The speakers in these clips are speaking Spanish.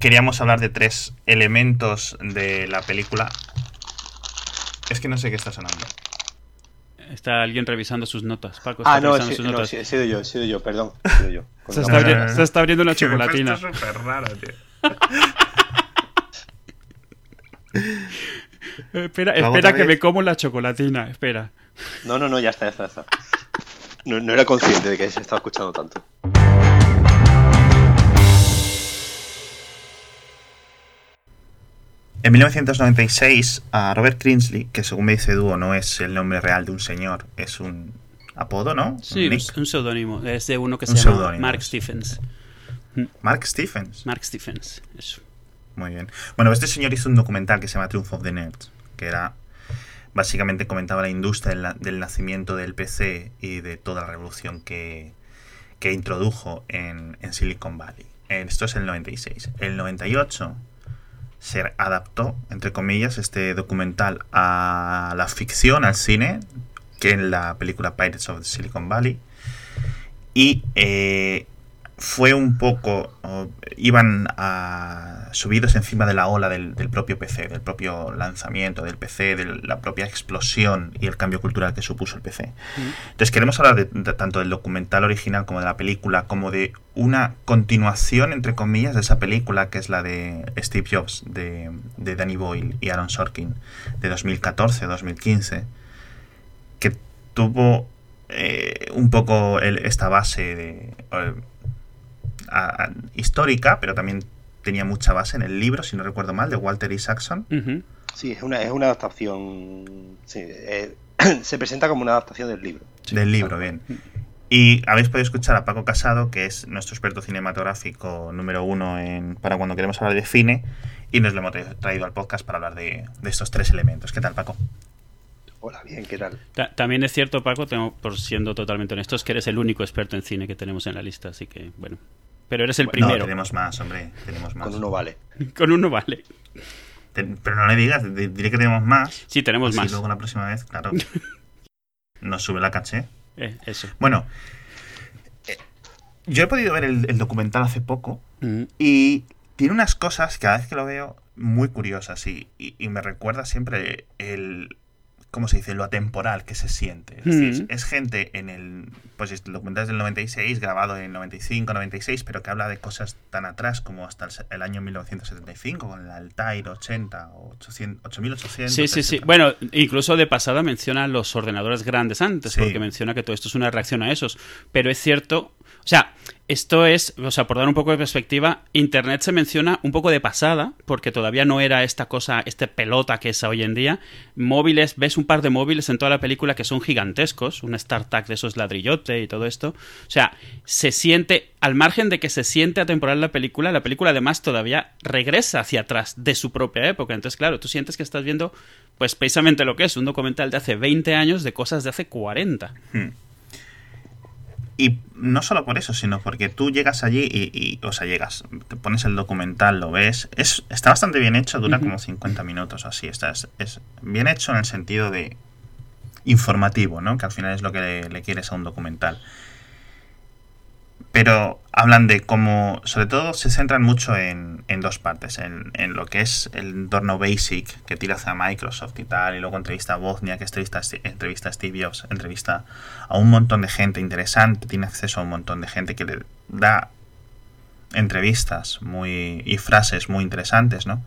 queríamos hablar de tres elementos de la película. Es que no sé qué está sonando. Está alguien revisando sus notas. Paco Ah, está no, revisando sí, sus no, notas. sí, he sido yo, he sido yo, perdón. he sido yo. Se está, No, no, abriendo, no, no. se está abriendo una chocolatina. súper raro, tío. Espera, ¿Lo hago espera que vez? me como la chocolatina. Espera. No, no, no, ya está, ya está, ya está. No, no era consciente de que se estaba escuchando tanto. En 1996, a Robert Kingsley, que según me dice Dúo no es el nombre real de un señor, es un apodo, ¿no? Sí, un, un seudónimo. Es de uno que se llama Mark. Stephens. Mark Stephens. Mark Stephens. Eso. Muy bien. Bueno, este señor hizo un documental que se llama Triumph of the Nerds, que era básicamente comentaba la industria del, na- del nacimiento del PC y de toda la revolución que, que introdujo en, en Silicon Valley. Esto es el 96. El 98 se adaptó, entre comillas, este documental a la ficción, al cine, que en la película Pirates of Silicon Valley. Y eh, fue un poco. iban a, subidos encima de la ola del, del propio PC, del propio lanzamiento del PC, de la propia explosión y el cambio cultural que supuso el PC. Entonces queremos hablar de, de tanto del documental original como de la película, como de una continuación, entre comillas, de esa película, que es la de Steve Jobs, de, de Danny Boyle y Aaron Sorkin, de 2014-2015, que tuvo eh, un poco el- esta base de, eh, a- a- histórica, pero también tenía mucha base en el libro, si no recuerdo mal, de Walter Isaacson. Ujú. Sí, es una, es una adaptación. Sí, eh, se presenta como una adaptación del libro. del libro, bien. Y habéis podido escuchar a Paco Casado, que es nuestro experto cinematográfico número uno en, para cuando queremos hablar de cine, y nos lo hemos tra- traído al podcast para hablar de, de estos tres elementos. ¿Qué tal, Paco? Hola, bien, ¿qué tal? Ta- También es cierto, Paco, tengo, por siendo totalmente honestos, que eres el único experto en cine que tenemos en la lista, así que, bueno. Pero eres el No, primero. tenemos más, hombre, tenemos más. Con uno vale. Con uno vale. Te- pero no le digas, di- diré que tenemos más. Sí, tenemos más. luego la próxima vez, claro, nos sube la caché. Eh, eso. Bueno, eh, yo he podido ver el, el documental hace poco Mm, y tiene unas cosas, cada vez que lo veo, muy curiosas y, y- y me recuerda siempre el, ¿cómo se dice? Lo atemporal que se siente. Es, decir, es- gente en el, pues el documental es del 96, grabado en 95, 96, pero que habla de cosas tan atrás como hasta el, el año 1975, con el Altair 80 o 800, 8800. Sí, sí, sí. Bueno, incluso de pasada menciona los ordenadores grandes antes, Sí. porque menciona que todo esto es una reacción a esos. Pero es cierto, o sea, esto es, o sea, por dar un poco de perspectiva, Internet se menciona un poco de pasada, porque todavía no era esta cosa, este pelota que es hoy en día. Móviles, ves un par de móviles en toda la película que son gigantescos, un StarTAC de esos ladrillote y todo esto. O sea, se siente, al margen de que se siente atemporal la película, la película además todavía regresa hacia atrás de su propia época. Entonces, claro, tú sientes que estás viendo, pues precisamente lo que es, un documental de hace 20 años de cosas de hace 40. Hmm. Y no solo por eso, sino porque tú llegas allí y, y, o sea, llegas, te pones el documental, lo ves, es, está bastante bien hecho, dura como 50 minutos o así, está, es, es bien hecho en el sentido de informativo, ¿no? Que al final es lo que le, le quieres a un documental. Pero hablan de cómo, sobre todo se centran mucho en, en dos partes, en, en lo que es el entorno basic que tira hacia Microsoft y tal, y luego entrevista a Bosnia, que entrevista, entrevista a Steve Jobs, entrevista a un montón de gente interesante, tiene acceso a un montón de gente que le da entrevistas muy y frases muy interesantes, ¿no?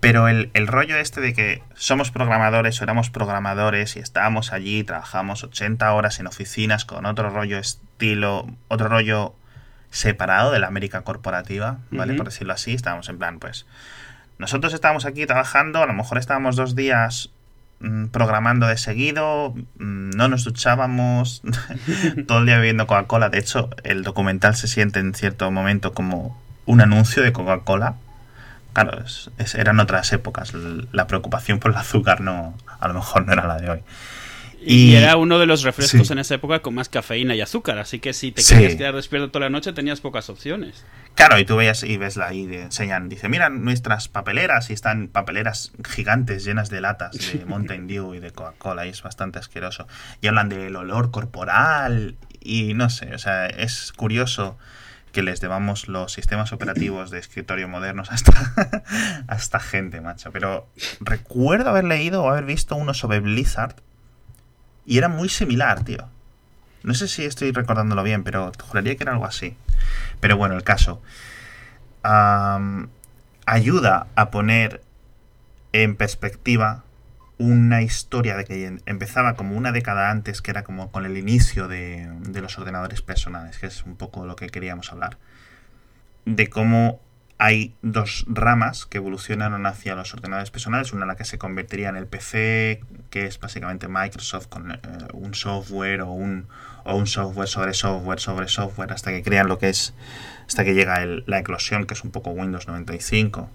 Pero el, el rollo este de que somos programadores o éramos programadores y estábamos allí, trabajamos 80 horas en oficinas con otro rollo estilo, otro rollo separado de la América corporativa, ¿vale? Por decirlo así, estábamos en plan, pues, nosotros estábamos aquí trabajando, a lo mejor estábamos dos días mm, programando de seguido, mm, no nos duchábamos, todo el día bebiendo Coca-Cola. De hecho, el documental se siente en cierto momento como un anuncio de Coca-Cola. Claro, es- es- eran otras épocas. La preocupación por el azúcar no, a lo mejor no era la de hoy. Y, Y- era uno de los refrescos sí. en esa época con más cafeína y azúcar, así que si te Sí. querías quedar despierto toda la noche tenías pocas opciones. Claro, y tú veías y ves la y de- enseñan, dice, mira nuestras papeleras y están papeleras gigantes llenas de latas de Mountain Dew y de Coca-Cola y es bastante asqueroso. Y hablan del olor corporal y no sé, o sea, es curioso que les debamos los sistemas operativos de escritorio modernos a esta, a esta gente, macho. Pero recuerdo haber leído o haber visto uno sobre Blizzard y era muy similar, tío. No sé si estoy recordándolo bien, pero juraría que era algo así. Pero bueno, el caso. ayuda a poner en perspectiva una historia de que en- empezaba como una década antes, que era como con el inicio de, de los ordenadores personales, que es un poco lo que queríamos hablar. De cómo hay dos ramas que evolucionaron hacia los ordenadores personales, una la que se convertiría en el PC, que es básicamente Microsoft con eh, un software o un, o un software sobre software sobre software, hasta que crean lo que es, hasta que llega la eclosión, que es un poco Windows 95.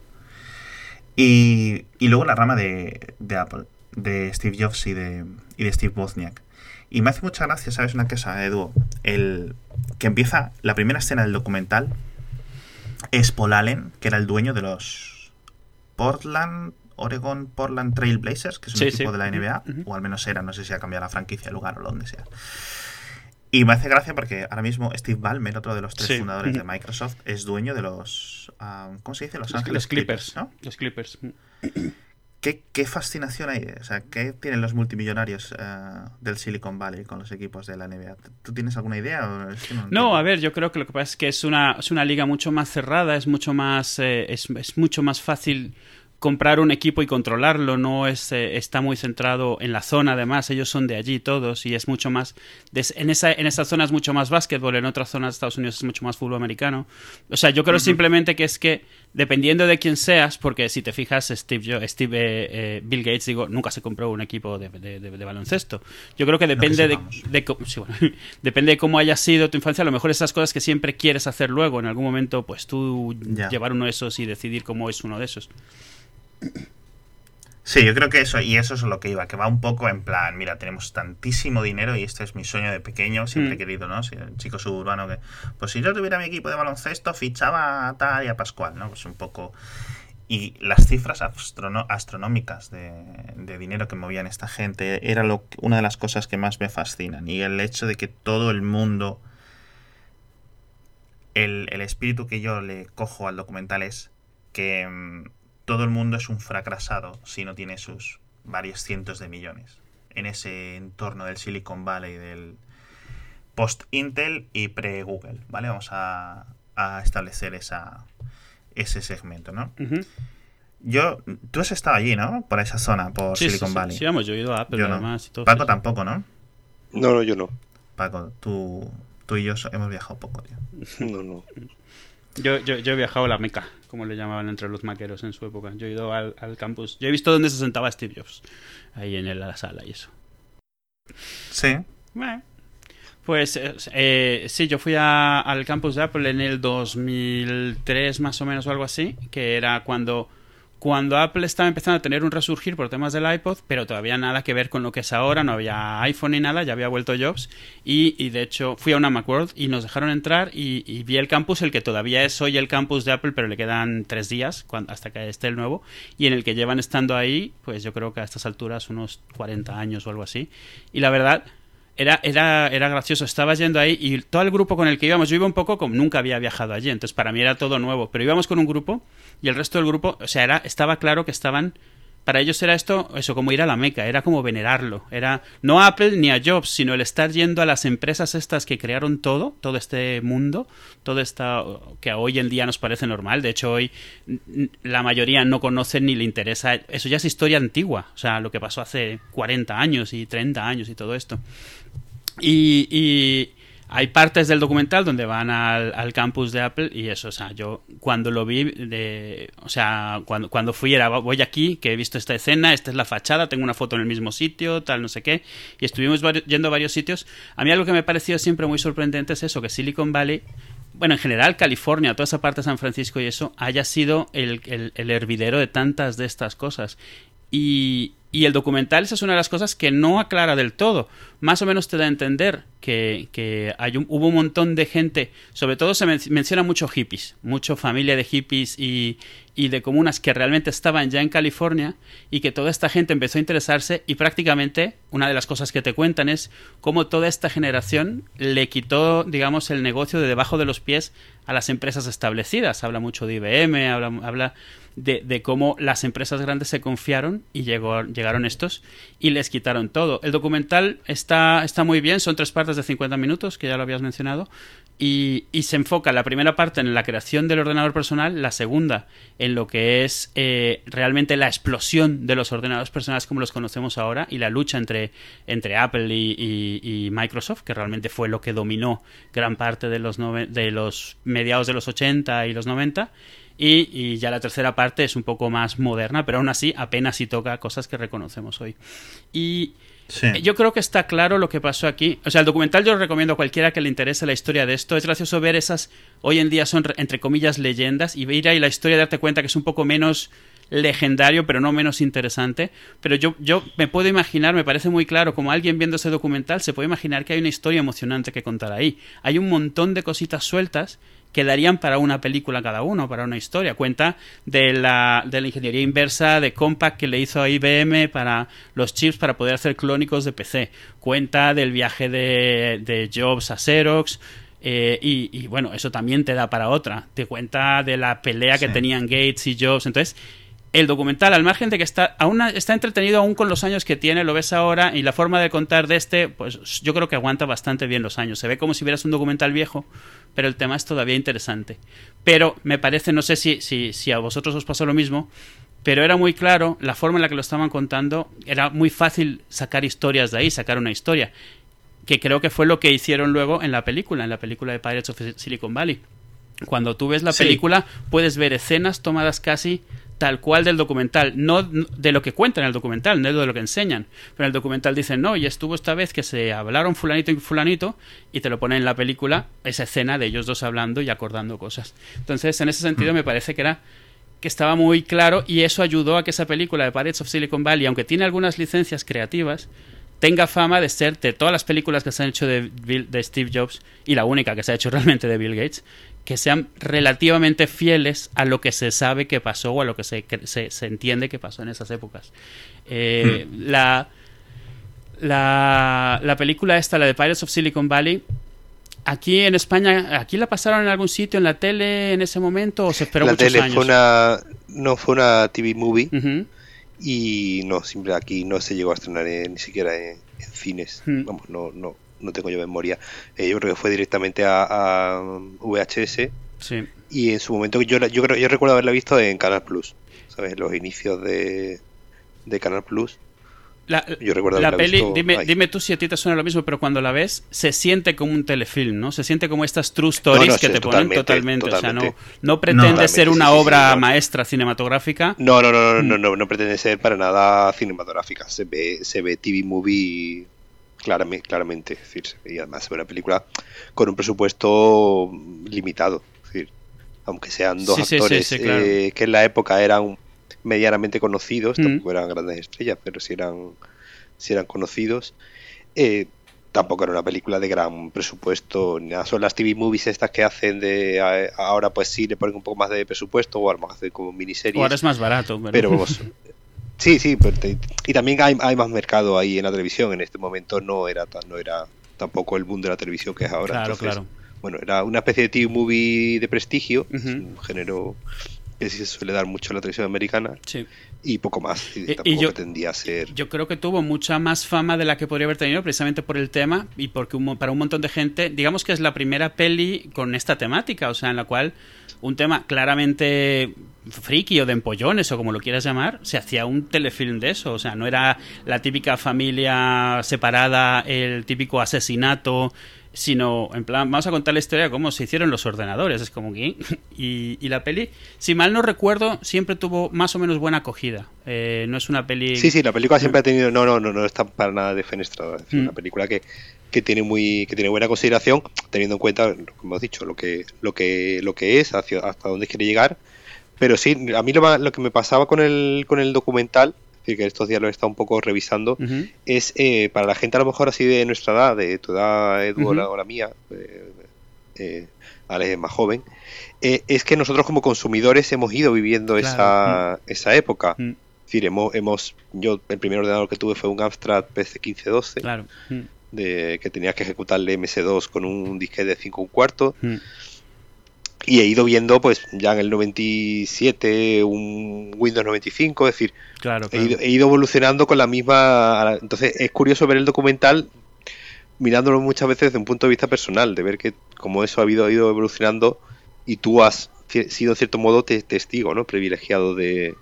Y, y luego la rama de, de Apple, de Steve Jobs y de, y de Steve Wozniak. Y me hace mucha gracia, ¿sabes una cosa, Edu? El que empieza la primera escena del documental es Paul Allen, que era el dueño de los Portland, Oregon Portland Trail Blazers, que es un Sí, equipo sí. de la NBA, o al menos era, no sé si ha cambiado la franquicia, el lugar o donde sea. Y me hace gracia porque ahora mismo Steve Ballmer, otro de los tres Sí. fundadores de. Microsoft, es dueño de los. ah, ¿Cómo se dice? Los, Los, Ángeles los Clippers. ¿no? Los Clippers. ¿Qué, qué fascinación hay? O sea, ¿qué tienen los multimillonarios eh, del Silicon Valley con los equipos de la NBA? ¿Tú tienes alguna idea? o es que no No, a ver, yo creo que lo que pasa es que es una, es una liga mucho más cerrada, es mucho más, eh, es, es mucho más fácil comprar un equipo y controlarlo, no es, eh, está muy centrado en la zona, además, ellos son de allí todos y es mucho más, des- en, esa, en esa zona es mucho más básquetbol, en otras zonas de Estados Unidos es mucho más fútbol americano. O sea, yo creo simplemente que es que, dependiendo de quién seas, porque si te fijas, Steve, Jo- Steve eh, eh, Bill Gates, digo, nunca se compró un equipo de, de- de- de baloncesto. Yo creo que depende de, sí, bueno, depende de cómo haya sido tu infancia, a lo mejor esas cosas que siempre quieres hacer luego, en algún momento, pues tú llevar uno de esos y decidir cómo es uno de esos. Sí, yo creo que eso, y eso es lo que iba, que va un poco en plan, mira, tenemos tantísimo dinero y este es mi sueño de pequeño, siempre he Mm. querido, ¿no? Si el chico suburbano que, pues si yo tuviera mi equipo de baloncesto, fichaba a tal y a Pascual, ¿no? Pues un poco... Y las cifras astronómicas de, de dinero que movían esta gente era lo, que- una de las cosas que más me fascinan. Y el hecho de que todo el mundo... El, el espíritu que yo le cojo al documental es que mm, todo el mundo es un fracasado si no tiene sus varios cientos de millones en ese entorno del Silicon Valley, del post-Intel y pre-Google, ¿vale? Vamos a, a establecer esa, ese segmento, ¿no? Yo, tú has estado allí, ¿no? Por esa zona, por Sí, sí, Silicon sí, Valley. sí, vamos, yo he ido a Apple Yo no. además y todo. Paco sí. tampoco, ¿no? No, no, yo no. Paco, tú, tú y yo hemos viajado poco, tío. No, no. Yo, yo, yo he viajado a la Meca, como le llamaban entre los maqueros en su época. Yo he ido al, al campus. Yo he visto dónde se sentaba Steve Jobs, ahí en la sala y eso. Sí. Bueno, Pues eh, eh, sí, yo fui a- al campus de Apple en el 2003 más o menos o algo así, que era cuando, cuando Apple estaba empezando a tener un resurgir por temas del iPod, pero todavía nada que ver con lo que es ahora, no había iPhone ni nada, ya había vuelto Jobs y, de hecho fui a una Macworld y nos dejaron entrar y, vi el campus, el que todavía es hoy el campus de Apple, pero le quedan tres días hasta que esté el nuevo y en el que llevan estando ahí, pues yo creo que a estas alturas unos 40 años o algo así. Y la verdad, era, era, era gracioso. Estaba yendo ahí y todo el grupo con el que íbamos, yo iba un poco como nunca había viajado allí, entonces para mí era todo nuevo. Pero íbamos con un grupo y el resto del grupo, o sea, era, estaba claro que estaban. Para ellos era esto, eso, como ir a la Meca, era como venerarlo. Era no a Apple ni a Jobs, sino el estar yendo a las empresas estas que crearon todo, todo este mundo, todo esta que hoy en día nos parece normal. De hecho, hoy la mayoría no conocen ni le interesa. Eso ya es historia antigua, o sea, lo que pasó hace 40 años y 30 años y todo esto. Y, y hay partes del documental donde van al, campus de Apple y eso, o sea, yo cuando lo vi, o sea, cuando, cuando fui era, voy aquí, que he visto esta escena, esta es la fachada, tengo una foto en el mismo sitio, tal, no sé qué, y estuvimos yendo a varios sitios. A mí algo que me pareció siempre muy sorprendente es eso, que Silicon Valley bueno, en general California, toda esa parte de San Francisco y eso, haya sido el, el- el hervidero de tantas de estas cosas. Y, y el documental, esa es una de las cosas que no aclara del todo. Más o menos te da a entender que, que hay un- hubo un montón de gente, sobre todo se men- menciona mucho hippies, mucho familia de hippies y, y de comunas que realmente estaban ya en California y que toda esta gente empezó a interesarse y prácticamente una de las cosas que te cuentan es cómo toda esta generación le quitó, digamos, el negocio de debajo de los pies a las empresas establecidas. Habla mucho de IBM, habla, habla de, cómo las empresas grandes se confiaron y llegó, llegaron estos y les quitaron todo. El documental está, está muy bien, son tres partes de 50 minutos, que ya lo habías mencionado, y, se enfoca la primera parte en la creación del ordenador personal, la segunda en lo que es eh, realmente la explosión de los ordenadores personales como los conocemos ahora y la lucha entre, entre Apple y, Microsoft, que realmente fue lo que dominó gran parte de los, de los mediados de los 80 y los 90. Y, ya la tercera parte es un poco más moderna, pero aún así apenas si toca cosas que reconocemos hoy. Y yo creo que está claro lo que pasó aquí. O sea, el documental yo lo recomiendo a cualquiera que le interese la historia de esto. Es gracioso ver esas, hoy en día son entre comillas leyendas, y ver ahí la historia darte cuenta que es un poco menos legendario, pero no menos interesante. Pero yo, yo me puedo imaginar, me parece muy claro, como alguien viendo ese documental, se puede imaginar que hay una historia emocionante que contar ahí. Hay un montón de cositas sueltas quedarían para una película cada uno, para una historia. Cuenta de la, de la ingeniería inversa de Compaq que le hizo a IBM para los chips para poder hacer clónicos de PC. Cuenta del viaje de, de Jobs a Xerox. Eh, y, bueno, eso también te da para otra. Te cuenta de la pelea que tenían Gates y Jobs. Entonces, el documental, al margen de que está, aún está entretenido aún con los años que tiene, lo ves ahora, y la forma de contar de este, pues yo creo que aguanta bastante bien los años. Se ve como si vieras un documental viejo, pero el tema es todavía interesante. Pero me parece, no sé si, si, si a vosotros os pasó lo mismo, pero era muy claro, la forma en la que lo estaban contando, era muy fácil sacar historias de ahí, sacar una historia, que creo que fue lo que hicieron luego en la película, en la película de Pirates of Silicon Valley. Cuando tú ves la película, puedes ver escenas tomadas casi tal cual del documental, no de lo que cuentan en el documental, no de lo que enseñan. Pero en el documental dicen, no, y estuvo esta vez que se hablaron fulanito y fulanito, y te lo ponen en la película, esa escena de ellos dos hablando y acordando cosas. Entonces, en ese sentido, mm. me parece que era que estaba muy claro y eso ayudó a que esa película de Pirates of Silicon Valley, aunque tiene algunas licencias creativas, tenga fama de ser de todas las películas que se han hecho de, de Steve Jobs y la única que se ha hecho realmente de Bill Gates, que sean relativamente fieles a lo que se sabe que pasó o a lo que se, se, entiende que pasó en esas épocas. Eh, hmm. la, la, la, película esta, la de Pirates of Silicon Valley, aquí en España, ¿aquí la pasaron en algún sitio en la tele en ese momento o se esperó la tele Fue una, no fue una TV movie y no, siempre aquí no se llegó a estrenar ni siquiera en, cines. Hmm. Vamos, no, no, no tengo yo memoria. Eh, yo creo que fue directamente a, VHS. Sí. Y en su momento yo, yo, creo, yo recuerdo haberla visto en Canal Plus, ¿sabes? Los inicios de, de Canal Plus. La, yo recuerdo la peli, dime, dime, tú si a ti te suena lo mismo, pero cuando la ves, se siente como un telefilm, ¿no? Se siente como estas true stories que te ponen totalmente. O sea, no, no pretende ser una obra maestra cinematográfica. No, no, no, no, no, no, no, pretende ser para nada cinematográfica. Se ve, se ve TV movie claramente, claramente. Es decir, y además es una película con un presupuesto limitado. Es decir, aunque sean dos actores eh, que en la época eran medianamente conocidos, mm. tampoco eran grandes estrellas, pero si eran, si eran conocidos. Eh, tampoco era una película de gran presupuesto. Nada, son las TV movies estas que hacen de ahora pues sí le ponen un poco más de presupuesto o a lo mejor hacen como miniseries. ahora es más barato. Pero, Sí, sí, y también hay, más mercado ahí en la televisión. En este momento no era no era tampoco el boom de la televisión que es ahora. Claro, claro. Bueno, era una especie de TV movie de prestigio, un género que sí se suele dar mucho en la televisión americana. Sí. Y poco más. Y, tampoco yo, pretendía ser. Yo creo que tuvo mucha más fama de la que podría haber tenido precisamente por el tema y porque para un montón de gente, digamos que es la primera peli con esta temática, o sea, en la cual un tema claramente friki o de empollones o como lo quieras llamar, se hacía un telefilm de eso. O sea, no era la típica familia separada, el típico asesinato, sino en plan, vamos a contar la historia de cómo se hicieron los ordenadores. Es como que. Y, y la peli, si mal no recuerdo, siempre tuvo más o menos buena acogida. Eh, no es una peli. Sí, sí, la película siempre ha tenido. No, no, no, no está para nada defenestrada. Es mm. una película que, que tiene muy que tiene buena consideración teniendo en cuenta como hemos dicho lo que lo que lo que es hacia, hasta dónde quiere llegar pero sí, a mí lo, que me pasaba con el, con el documental, decir, que estos días lo he estado un poco revisando, es eh, para la gente a lo mejor así de nuestra edad, de tu edad, Edu, o, la, mía, eh, eh, Alex es más joven, eh, es que nosotros como consumidores hemos ido viviendo esa, mm. esa época. Mm. Es decir, hemos, hemos, yo el primer ordenador que tuve fue un Amstrad PC 1512, claro. Mm. de, que tenías que ejecutarle MS2 con un disquete de 5 un cuarto. Y he ido viendo, pues, ya en el 97, un Windows 95, es decir, claro, He, ido, he, ido, evolucionando con la misma... Entonces, es curioso ver el documental mirándolo muchas veces desde un punto de vista personal, de ver que como eso ha ido, ido evolucionando y tú has sido en cierto modo testigo, ¿no? Privilegiado de,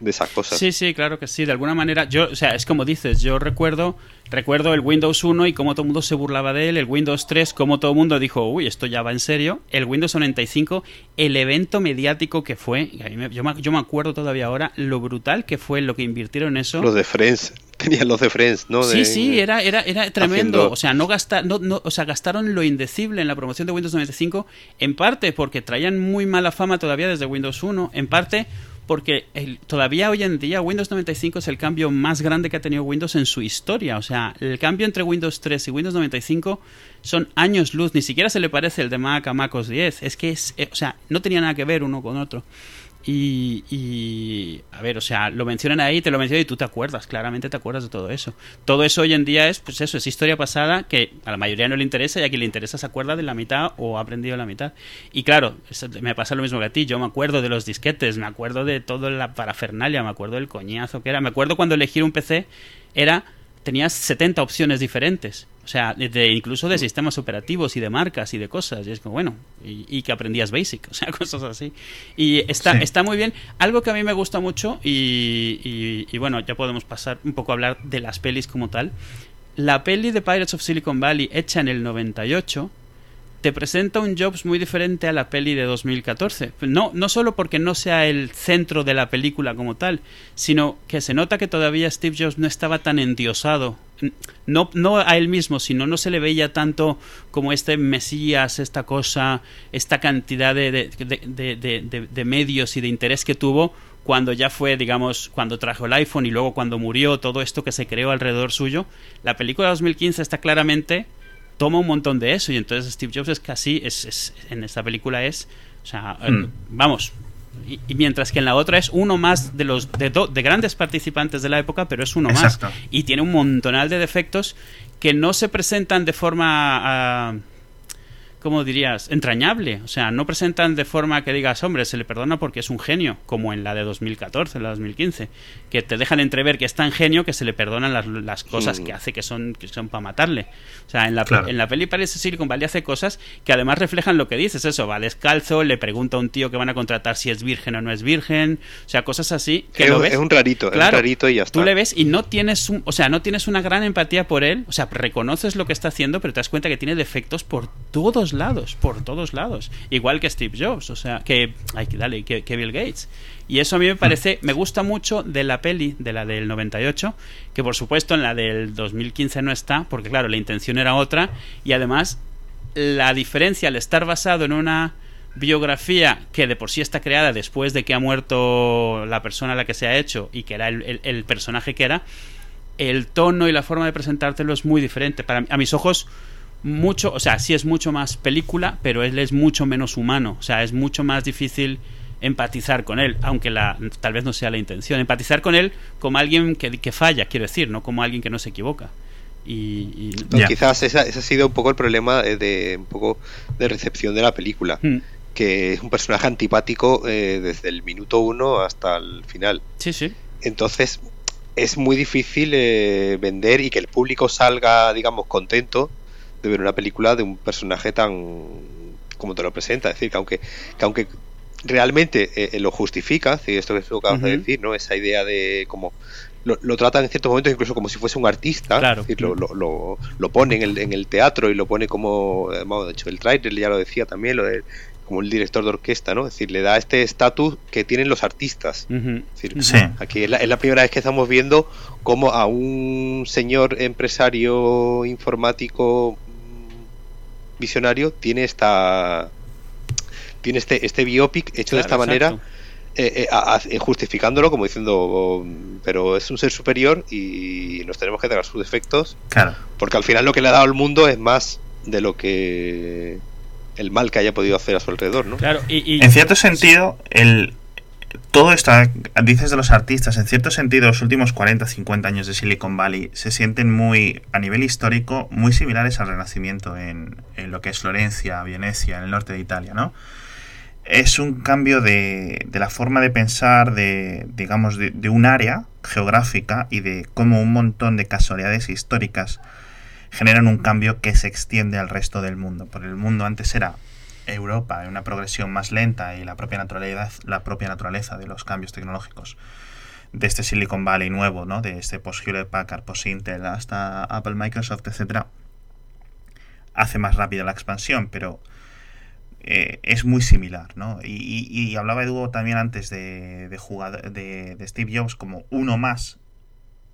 de esas cosas. Sí, sí, claro que sí. De alguna manera, yo, o sea, es como dices, yo recuerdo, recuerdo el Windows 1 y cómo todo el mundo se burlaba de él, el Windows 3, cómo todo el mundo dijo, uy, esto ya va en serio, el Windows 95, el evento mediático que fue, yo, me, yo me acuerdo todavía ahora, lo brutal que fue lo que invirtieron en eso. Los de Friends, tenían los de Friends, ¿no? sí, sí, era, era, era tremendo. O sea, no, gastar, no, no, o sea, gastaron lo indecible en la promoción de Windows 95, en parte porque traían muy mala fama todavía desde Windows 1, en parte porque todavía hoy en día Windows 95 es el cambio más grande que ha tenido Windows en su historia. O sea, el cambio entre Windows 3 y Windows 95 son años luz. Ni siquiera se le parece el de Mac a Mac OS 10. Es que es, eh, o sea, no tenía nada que ver uno con otro. Y, a ver, o sea, lo mencionan ahí, te lo mencionan y tú te acuerdas, claramente te acuerdas de todo eso. Todo eso hoy en día es, pues eso, es historia pasada que a la mayoría no le interesa y a quien le interesa se acuerda de la mitad o ha aprendido la mitad. Y claro, me pasa lo mismo que a ti, yo me acuerdo de los disquetes, me acuerdo de toda la parafernalia, me acuerdo del coñazo que era, me acuerdo cuando elegir un PC era tenías 70 opciones diferentes. O sea, de, incluso de sistemas operativos y de marcas y de cosas. Y es como, bueno, y, que aprendías Basic, o sea, cosas así. Y está, está muy bien. Algo que a mí me gusta mucho, y, y, bueno, ya podemos pasar un poco a hablar de las pelis como tal. La peli de Pirates of Silicon Valley, hecha en el 98, te presenta un Jobs muy diferente a la peli de 2014. No, no solo porque no sea el centro de la película como tal, sino que se nota que todavía Steve Jobs no estaba tan endiosado. No, no a él mismo, sino no se le veía tanto como este Mesías, esta cosa, esta cantidad de, de, de medios y de interés que tuvo cuando ya fue, digamos, cuando trajo el iPhone y luego cuando murió, todo esto que se creó alrededor suyo. La película de 2015 está claramente toma un montón de eso y entonces Steve Jobs es casi, es, en esta película es, o sea, eh, hmm. vamos, y, mientras que en la otra es uno más de los de, de grandes participantes de la época, pero es uno más y tiene un montonal de defectos que no se presentan de forma ah, ¿cómo dirías? entrañable. O sea, no presentan de forma que digas, hombre, se le perdona porque es un genio, como en la de 2014, en la de 2015, que te dejan entrever que es tan genio que se le perdonan las, las cosas que hace que son, que son para matarle. O sea, en la, en la peli parece Silicon Valley hace cosas que además reflejan lo que dices, eso, va descalzo, le pregunta a un tío que van a contratar si es virgen o no es virgen, o sea, cosas así que es, lo ves. Es un rarito, es un rarito y ya está. Tú le ves y no tienes, un, o sea, no tienes una gran empatía por él, o sea, reconoces lo que está haciendo, pero te das cuenta que tiene defectos por todos lados, por todos lados. Igual que Steve Jobs, o sea, que, ay, dale, que, Bill Gates. Y eso a mí me parece, me gusta mucho de la peli, de la del 98, que por supuesto en la del 2015 no está, porque claro, la intención era otra, y además la diferencia al estar basado en una biografía que de por sí está creada después de que ha muerto la persona a la que se ha hecho y que era el, personaje que era, el tono y la forma de presentártelo es muy diferente. Para a mis ojos, mucho, o sea, sí es mucho más película, pero él es mucho menos humano, o sea, es mucho más difícil empatizar con él, aunque la, tal vez no sea la intención, empatizar con él como alguien que, que falla, quiero decir, no como alguien que no se equivoca. Y, quizás ese, ha sido un poco el problema de, un poco de recepción de la película, hmm. que es un personaje antipático eh, desde el minuto uno hasta el final. Sí, sí. Entonces es muy difícil eh, vender y que el público salga, digamos, contento de ver una película de un personaje tan como te lo presenta. Es decir, que aunque, que aunque realmente eh, eh, lo justifica, esto que tú acabas de decir, ¿no? Esa idea de como lo, lo tratan en ciertos momentos incluso como si fuese un artista, lo, lo, lo, pone en el, en el teatro y lo pone como, eh, de hecho el trailer ya lo decía también, lo de como el director de orquesta, ¿no? Es decir, le da este estatus que tienen los artistas. Aquí es la, es la, primera vez que estamos viendo como a un señor empresario informático visionario tiene esta tiene este este biopic hecho de esta manera eh, eh, eh, justificándolo como diciendo oh, pero es un ser superior y nos tenemos que dar sus defectos claro. Porque al final lo que le ha dado al mundo es más de lo que el mal que haya podido hacer a su alrededor, ¿no? Claro, y, En cierto sentido, el, todo esto, dices de los artistas, en cierto sentido, los últimos 40, 50 años de Silicon Valley se sienten muy, a nivel histórico, muy similares al Renacimiento en, lo que es Florencia, Venecia, en el norte de Italia, ¿no? Es un cambio de, de la forma de pensar, de, digamos, de, de un área geográfica y de cómo un montón de casualidades históricas generan un cambio que se extiende al resto del mundo. Porque el mundo antes era Europa en una progresión más lenta y la propia naturaleza, la propia naturaleza de los cambios tecnológicos de este Silicon Valley nuevo, ¿no? De este post Hewlett Packard, post Intel, hasta Apple, Microsoft, etcétera, hace más rápida la expansión, pero eh, es muy similar, ¿no? Y, y, hablaba Edu también antes de, de, jugador, de, de, Steve Jobs como uno más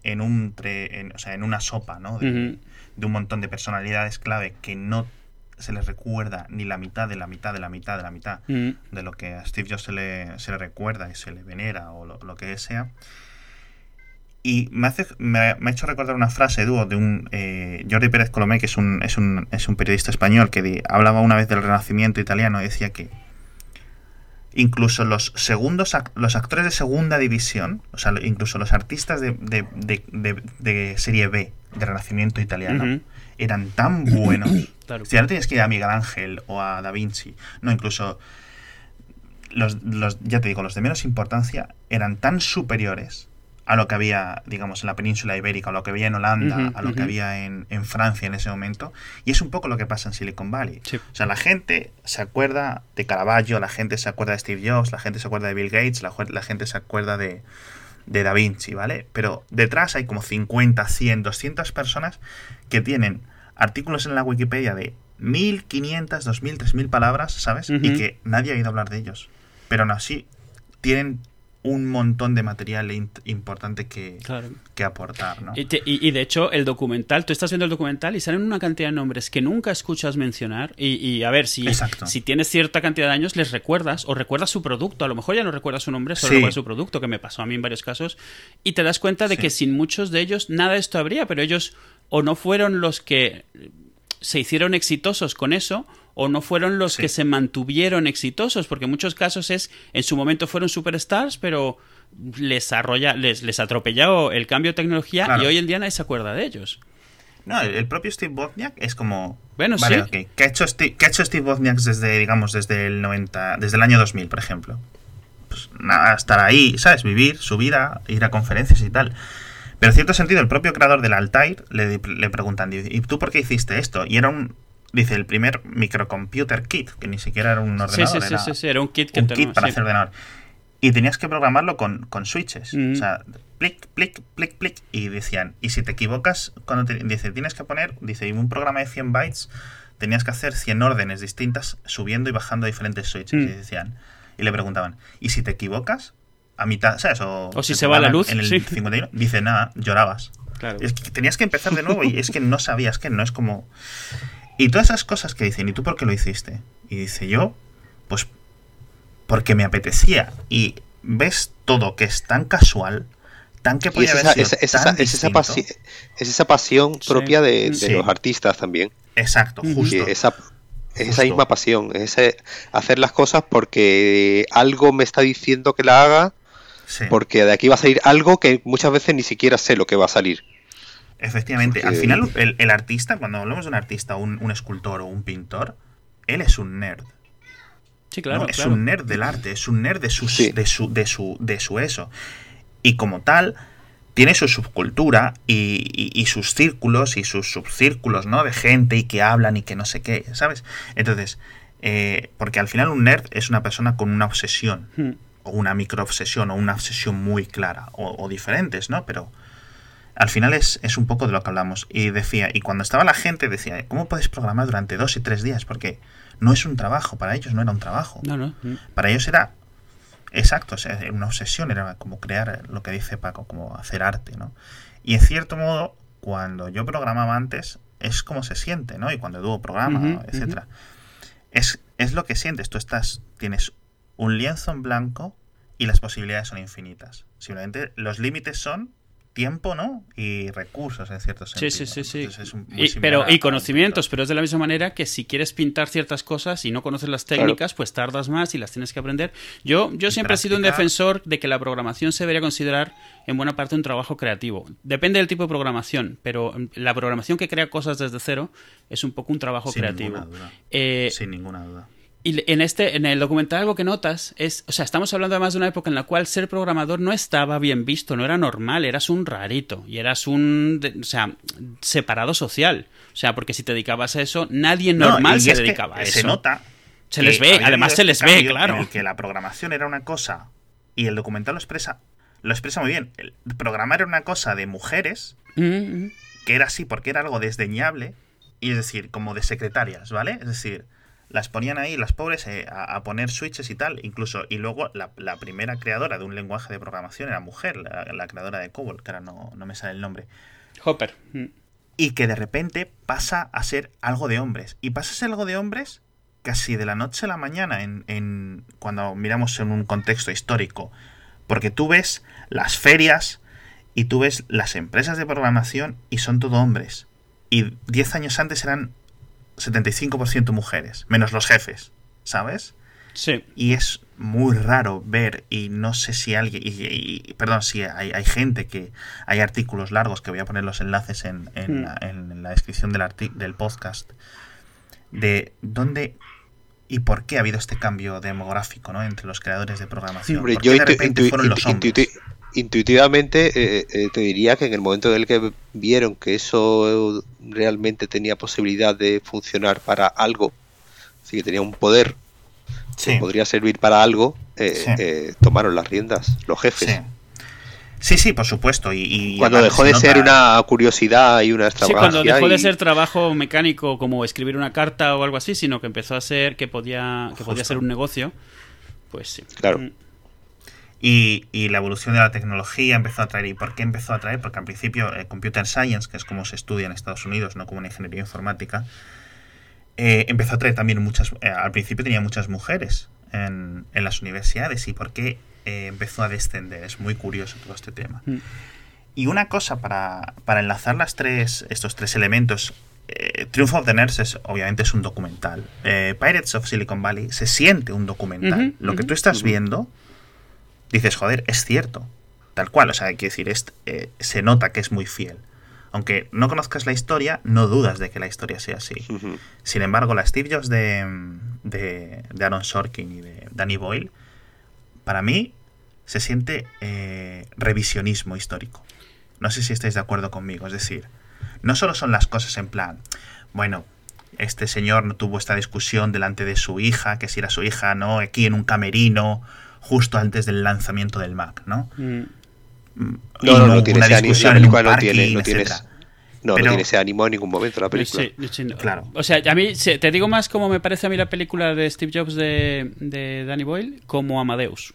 en un tre, en, o sea, en una sopa, ¿no? De, uh -huh. de un montón de personalidades clave que no se les recuerda ni la mitad de la mitad de la mitad de la mitad mm. de lo que a Steve Jobs se le, se le recuerda y se le venera o lo, lo que sea. Y me, hace, me, me, ha hecho recordar una frase dúo de un eh, Jordi Pérez Colomé, que es un, es un, es un periodista español que di, hablaba una vez del renacimiento italiano y decía que incluso los segundos los actores de segunda división, o sea, incluso los artistas de, de, de, de serie B de renacimiento italiano, uh -huh. Eran tan buenos. Claro. Si ahora tienes que ir a Miguel Ángel o a Da Vinci, no, incluso los, los, ya te digo, los de menos importancia eran tan superiores a lo que había, digamos, en la península ibérica, a lo que había en Holanda, uh -huh, a lo uh -huh. que había en, en, Francia en ese momento. Y es un poco lo que pasa en Silicon Valley. Sí. O sea, la gente se acuerda de Caravaggio, la gente se acuerda de Steve Jobs, la gente se acuerda de Bill Gates, la, la gente se acuerda de, de Da Vinci, ¿vale? Pero detrás hay como 50, 100, 200 personas que tienen artículos en la Wikipedia de 1500, 2000, 3000 palabras, ¿sabes? Uh -huh. Y que nadie ha oído hablar de ellos. Pero aún así tienen un montón de material importante que, claro. que aportar, ¿no? Y, te, y, y, de hecho, el documental, tú estás viendo el documental y salen una cantidad de nombres que nunca escuchas mencionar. Y, y a ver, si, si tienes cierta cantidad de años, les recuerdas o recuerdas su producto. A lo mejor ya no recuerdas su nombre, solo sí. recuerdas su producto, que me pasó a mí en varios casos. Y te das cuenta de sí. que sin muchos de ellos nada de esto habría, pero ellos o no fueron los que se hicieron exitosos con eso o no fueron los sí. que se mantuvieron exitosos, porque en muchos casos es, en su momento fueron superstars, pero les, arrolla, les, les atropelló el cambio de tecnología claro. y hoy en día nadie se acuerda de ellos. No, el propio Steve Wozniak es como... Bueno, vale, sí. Okay. ¿Qué, ha hecho Steve, ¿Qué ha hecho Steve Wozniak desde, digamos, desde el 90, desde el año 2000, por ejemplo? Pues nada, estar ahí, ¿sabes? Vivir su vida, ir a conferencias y tal. Pero en cierto sentido, el propio creador del Altair le, le preguntan, ¿y tú por qué hiciste esto? Y era un, dice el primer microcomputer kit, que ni siquiera era un ordenador. Sí, sí, era sí, sí, era un kit, que un kit para sí. hacer ordenador. Y tenías que programarlo con, con switches. Mm. O sea, plic, plic, plic, plic. Y decían, y si te equivocas, cuando te, dice, tienes que poner, dice, un programa de 100 bytes, tenías que hacer 100 órdenes distintas subiendo y bajando diferentes switches. Mm. Y decían, y le preguntaban, ¿y si te equivocas? A mitad, ¿sabes? O, o si se va la luz. En el sí. 51, dice, nada, llorabas. Claro. Es que tenías que empezar de nuevo y es que no sabías que no es como. Y todas esas cosas que dicen, ¿y tú por qué lo hiciste? Y dice yo, pues porque me apetecía. Y ves todo que es tan casual, tan que podía haber sido es, es, tan es, esa pasión, es esa pasión sí. propia de, de sí. los artistas también. Exacto, justo. Y esa, es esa misma pasión, es hacer las cosas porque algo me está diciendo que la haga, sí. porque de aquí va a salir algo que muchas veces ni siquiera sé lo que va a salir. Efectivamente, Porque... al final el, el, artista, cuando hablamos de un artista, un, un, escultor o un pintor, él es un nerd. Sí, claro. ¿no? Es claro. un nerd del arte, es un nerd de, sus, sí. de, su, de, su, de su eso. Y como tal, tiene su subcultura y, y, y, sus círculos y sus subcírculos, ¿no? De gente y que hablan y que no sé qué, ¿sabes? Entonces, eh, porque al final un nerd es una persona con una obsesión, hmm. o una microobsesión, o una obsesión muy clara, o, o diferentes, ¿no? Pero al final es, es, un poco de lo que hablamos. Y decía, y cuando estaba la gente decía, ¿cómo puedes programar durante dos y tres días? Porque no es un trabajo, para ellos no era un trabajo. No, no. Para ellos era, exacto, sea, una obsesión, era como crear lo que dice Paco, como hacer arte, ¿no? Y en cierto modo, cuando yo programaba antes, es como se siente, ¿no? Y cuando Edu programa, uh -huh, etcétera. Uh -huh. es, es lo que sientes. Tú estás, tienes un lienzo en blanco y las posibilidades son infinitas. Simplemente los límites son tiempo, ¿no? Y recursos en cierto sentido. Sí, sí, sí, sí. Es muy Y, pero, y conocimientos, pero es de la misma manera que si quieres pintar ciertas cosas y no conoces las técnicas, pues tardas más y las tienes que aprender. Yo, yo siempre he sido un defensor de que la programación se debería considerar en buena parte un trabajo creativo. Depende del tipo de programación, pero mm, la programación que crea cosas desde cero es un poco un trabajo Sin creativo. ninguna duda. Eh, Sin ninguna duda. Y en este, en el documental algo que notas es, o sea, estamos hablando además de una época en la cual ser programador no estaba bien visto, no era normal, eras un rarito y eras un, o sea, separado social. O sea, porque si te dedicabas a eso, nadie No, normal se dedicaba a eso. Se nota. Se les ve, además se este les ve, claro. En el que la programación era una cosa y el documental lo expresa, lo expresa muy bien. El programar era una cosa de mujeres Mm, mm. que era así porque era algo desdeñable y es decir, como de secretarias, ¿vale? Es decir, las ponían ahí las pobres eh, a, a poner switches y tal, incluso y luego la, la primera creadora de un lenguaje de programación era mujer, la, la creadora de COBOL, que ahora no, no me sale el nombre Hopper. Mm. y que de repente pasa a ser algo de hombres. Y pasa a ser algo de hombres casi de la noche a la mañana en, en- cuando miramos en un contexto histórico. Porque tú ves las ferias y tú ves las empresas de programación y son todo hombres. Y 10 años antes eran 75% mujeres, menos los jefes, ¿sabes? Sí. Y es muy raro ver, y no sé si alguien, y, perdón, si hay, hay gente que hay artículos largos, que voy a poner los enlaces en, en Mm. la, en la descripción del, arti- del podcast, de dónde y por qué ha habido este cambio demográfico ¿no? entre los creadores de programación. Hombre, ¿Por yo qué de intu- repente fueron los hombres? Intuiti- intuitivamente eh, eh, te diría que en el momento en el que vieron que eso realmente tenía posibilidad de funcionar para algo, así que tenía un poder, Sí, que podría servir para algo, eh, Sí. eh, tomaron las riendas, los jefes. sí. Sí, sí, por supuesto. Y, y Cuando dejó de ser una curiosidad y una Sí, extravagancia. cuando dejó de ser trabajo mecánico como escribir una carta o algo así, sino que empezó a ser que podía, que podía ser un negocio, pues sí. Claro. Mm. Y, y la evolución de la tecnología empezó a traer. ¿Y por qué empezó a traer? Porque al principio eh, Computer Science, que es como se estudia en Estados Unidos, no como una ingeniería informática, eh, empezó a traer también muchas... eh, al principio tenía muchas mujeres en, en las universidades. ¿Y por qué eh, empezó a descender? Es muy curioso todo este tema. Mm. Y una cosa para, para enlazar las tres, estos tres elementos. eh, Triumph of the Nerds es, obviamente es un documental. Pirates of Silicon Valley se siente un documental. Ujú, Lo que ujú. tú estás viendo, dices, joder, es cierto. Tal cual, o sea, hay que decir, es, eh, se nota que es muy fiel. Aunque no conozcas la historia, no dudas de que la historia sea así. Sin embargo, la Steve Jobs de, de, de Aaron Sorkin y de Danny Boyle, para mí se siente eh, revisionismo histórico. No sé si estáis de acuerdo conmigo. Es decir, no solo son las cosas en plan, bueno, este señor no tuvo esta discusión delante de su hija, que si era su hija, ¿no? Aquí en un camerino, justo antes del lanzamiento del Mac, ¿no? Mm. Y No, no, no tiene ese ánimo. La película no tiene, no tiene, etcétera. no, no Pero- tiene ese ánimo en ningún momento la película. Sí, sí, no. Claro. O sea, a mí te digo más como me parece a mí la película de Steve Jobs de, de Danny Boyle como Amadeus.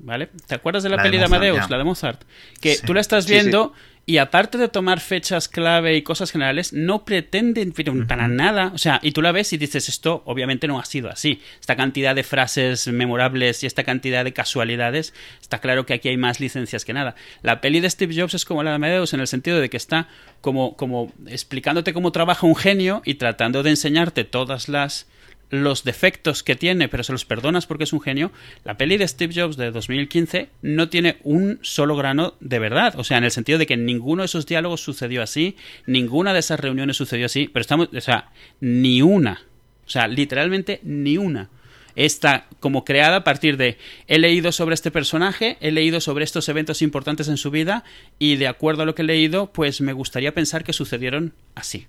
¿Vale? ¿Te acuerdas de la, La peli de Mozart, Amadeus, ya. la de Mozart? Que Sí. tú la estás Sí, viendo y aparte de tomar fechas clave y cosas generales, no pretenden Ujú. nada. O sea, y tú la ves y dices, esto obviamente no ha sido así. Esta cantidad de frases memorables y esta cantidad de casualidades, está claro que aquí hay más licencias que nada. La peli de Steve Jobs es como la de Amadeus en el sentido de que está como, como explicándote cómo trabaja un genio y tratando de enseñarte todas las los defectos que tiene, pero se los perdonas porque es un genio. La peli de Steve Jobs de 2015 no tiene un solo grano de verdad. O sea, en el sentido de que ninguno de esos diálogos sucedió así, ninguna de esas reuniones sucedió así, pero estamos, o sea, ni una. O sea, literalmente ni una. Está como creada a partir de he leído sobre este personaje, he leído sobre estos eventos importantes en su vida y de acuerdo a lo que he leído, pues me gustaría pensar que sucedieron así.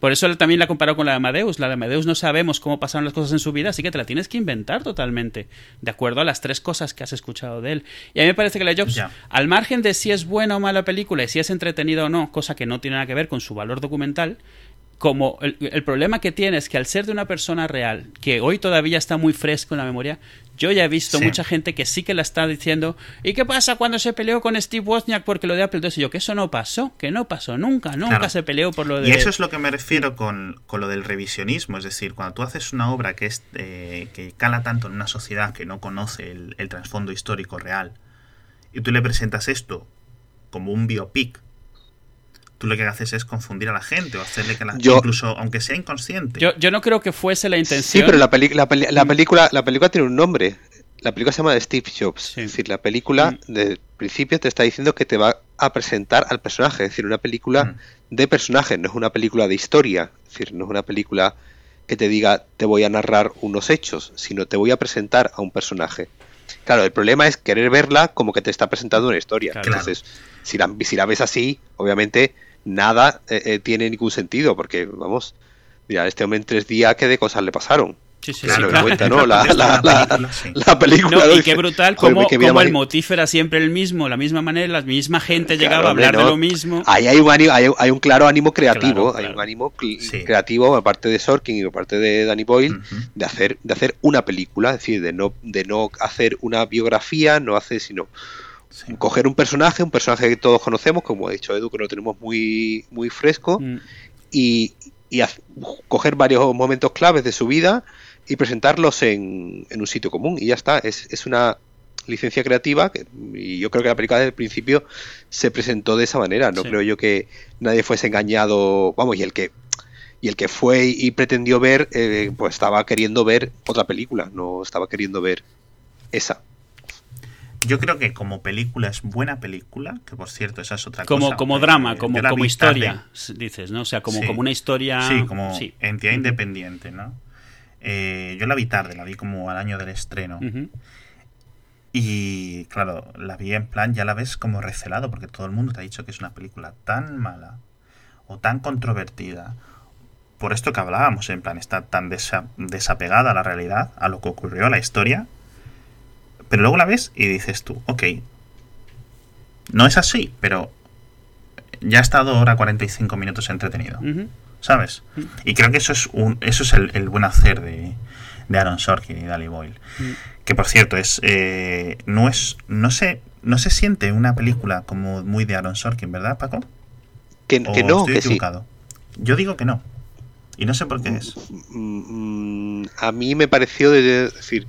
Por eso él también la comparado con la de Amadeus. La de Amadeus no sabemos cómo pasaron las cosas en su vida, así que te la tienes que inventar totalmente, de acuerdo a las tres cosas que has escuchado de él. Y a mí me parece que la Jobs, al margen de si es buena o mala película y si es entretenida o no, cosa que no tiene nada que ver con su valor documental, como el, el problema que tiene es que al ser de una persona real, que hoy todavía está muy fresco en la memoria, yo ya he visto Sí. mucha gente que sí que la está diciendo, ¿y qué pasa cuando se peleó con Steve Wozniak porque lo de Apple II? Y yo, que eso no pasó, que no pasó nunca, nunca Claro. se peleó por lo de... Y eso es lo que me refiero con, con lo del revisionismo. Es decir, cuando tú haces una obra que, es, eh, que cala tanto en una sociedad que no conoce el, el trasfondo histórico real, y tú le presentas esto como un biopic, tú lo que haces es confundir a la gente o hacerle que la Yo- incluso aunque sea inconsciente. Yo, yo no creo que fuese la intención. Sí, pero la, peli- la, peli- la película, la película tiene un nombre. La película se llama The Steve Jobs. Sí. Es decir, la película Mm. de principio te está diciendo que te va a presentar al personaje. Es decir, una película Mm. de personaje, no es una película de historia. Es decir, no es una película que te diga te voy a narrar unos hechos, sino te voy a presentar a un personaje. Claro, el problema es querer verla como que te está presentando una historia. Claro. Entonces, si la, si la ves así, obviamente nada eh, eh, tiene ningún sentido, porque, vamos, mira, este hombre en tres días, ¿qué de cosas le pasaron? Sí, sí, Claro, sí, cuenta, ¿no? La, película, sí. la película. No, y qué brutal como, el motif era siempre el mismo, la misma manera, la misma gente Claro, llegaba a hablar de lo mismo. Ahí hay un, ánimo- hay, hay un claro ánimo creativo, Claro, hay claro. un ánimo Sí. creativo por parte de Sorkin y por parte de Danny Boyle de hacer de hacer una película, es decir, de no de no hacer una biografía, no hacer sino Sí. coger un personaje, un personaje que todos conocemos, como ha dicho Edu, que lo tenemos muy muy fresco Mm, y, coger varios momentos claves de su vida y presentarlos en, en un sitio común y ya está. Es, es una licencia creativa que, y yo creo que la película desde el principio se presentó de esa manera. No Sí. creo yo que nadie fuese engañado, vamos, y el que y el que fue y pretendió ver, eh, pues estaba queriendo ver otra película, no estaba queriendo ver esa. Yo creo que como película es buena película, que por cierto, esa es otra Como, cosa. como eh, drama, como, como historia, dices, ¿no? O sea, como, Sí. como una historia. Sí, como sí. entidad independiente, ¿no? Eh, yo la vi tarde, la vi como al año del estreno. Y claro, la vi en plan, ya la ves como recelado, porque todo el mundo te ha dicho que es una película tan mala o tan controvertida. Por esto que hablábamos, en plan, está tan desa- desapegada a la realidad, a lo que ocurrió, a la historia. Pero luego la ves y dices tú, ok, no es así, pero ya ha estado hora 45 minutos entretenido. ¿sabes? Y creo que eso es un eso es el, el buen hacer de, de Aaron Sorkin y Danny Boyle. Mm. Que por cierto, es eh, no es no se no se siente una película como muy de Aaron Sorkin, ¿verdad, Paco? Que, ¿O que no, estoy que sí. equivocado? Yo digo que no. Y no sé por qué es. Mm, mm, a mí me pareció de, de- decir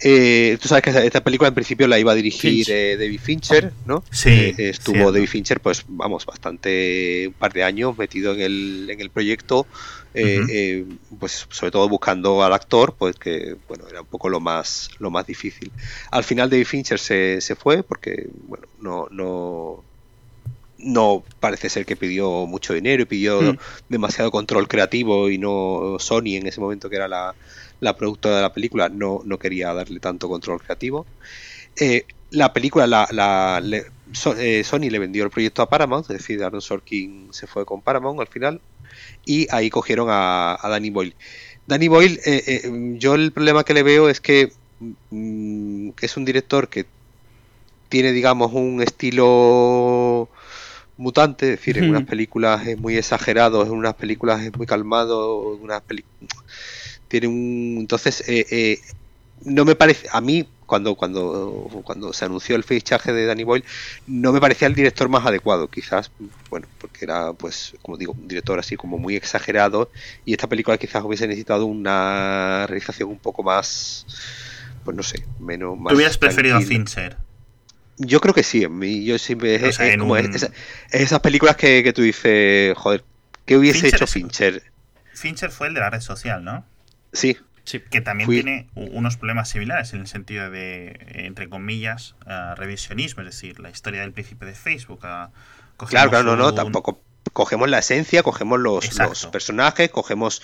eh, tú sabes que esta, esta película en principio la iba a dirigir eh, David Fincher no Sí, Eh, estuvo cierto. David Fincher pues vamos bastante un par de años metido en el, en el proyecto eh, Ujú. eh, pues sobre todo buscando al actor pues que bueno era un poco lo más lo más difícil al final David Fincher se, se fue porque bueno no no no parece ser que pidió mucho dinero y pidió Mm. demasiado control creativo y no Sony en ese momento que era la, la productora de la película no, no quería darle tanto control creativo. Eh, la película, la, la- le- So- eh, Sony le vendió el proyecto a Paramount, es decir, Aaron Sorkin se fue con Paramount al final y ahí cogieron a, a Danny Boyle. Danny Boyle, eh, eh, yo el problema que le veo es que, mm, que es un director que tiene, digamos, un estilo mutante, es decir, en unas películas es muy exagerado, en unas películas es muy calmado, en unas peli- tiene un entonces eh, eh, no me parece a mí cuando cuando cuando se anunció el fichaje de Danny Boyle no me parecía el director más adecuado quizás bueno porque era pues como digo un director así como muy exagerado y esta película quizás hubiese necesitado una realización un poco más pues no sé menos más ¿Tú hubieras preferido a. Fincher? Yo creo que sí, en mí, yo siempre es, O sea, es en como un- esa- es esas películas que, que tú dices, joder, ¿qué hubiese Fincher hecho Fincher? Fincher fue el de la red social, ¿no? Sí, Sí. Que también Fui- tiene unos problemas similares en el sentido de, eh, entre comillas, ah, revisionismo, es decir, la historia del príncipe de Facebook. cogemos claro, claro, no, no, tampoco. Cogemos la esencia, cogemos los, personajes, cogemos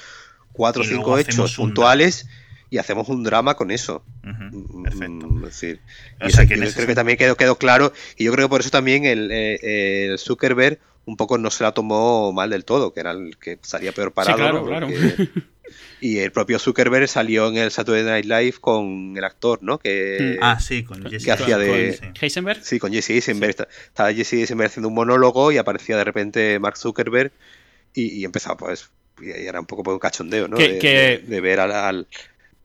cuatro o cinco hechos un puntuales y hacemos un drama con eso. Mm, perfecto. Es decir, O y sea eso que yo en ese creo que también quedó, quedó claro y yo creo que por eso también el, eh, el Zuckerberg un poco no se la tomó mal del todo, que era el que salía peor parado. claro, ¿no? claro. Porque- y el propio Zuckerberg salió en el Saturday Night Live con el actor, ¿no? Que, Mm. Ah, sí, con Jesse que hacía de- Eisenberg, sí. Heisenberg. Sí, con Jesse Eisenberg. Esta- Estaba Jesse Eisenberg haciendo un monólogo y aparecía de repente Mark Zuckerberg y, y empezaba pues y era un poco por un cachondeo, ¿no? Que- de, que- de- de ver al, al-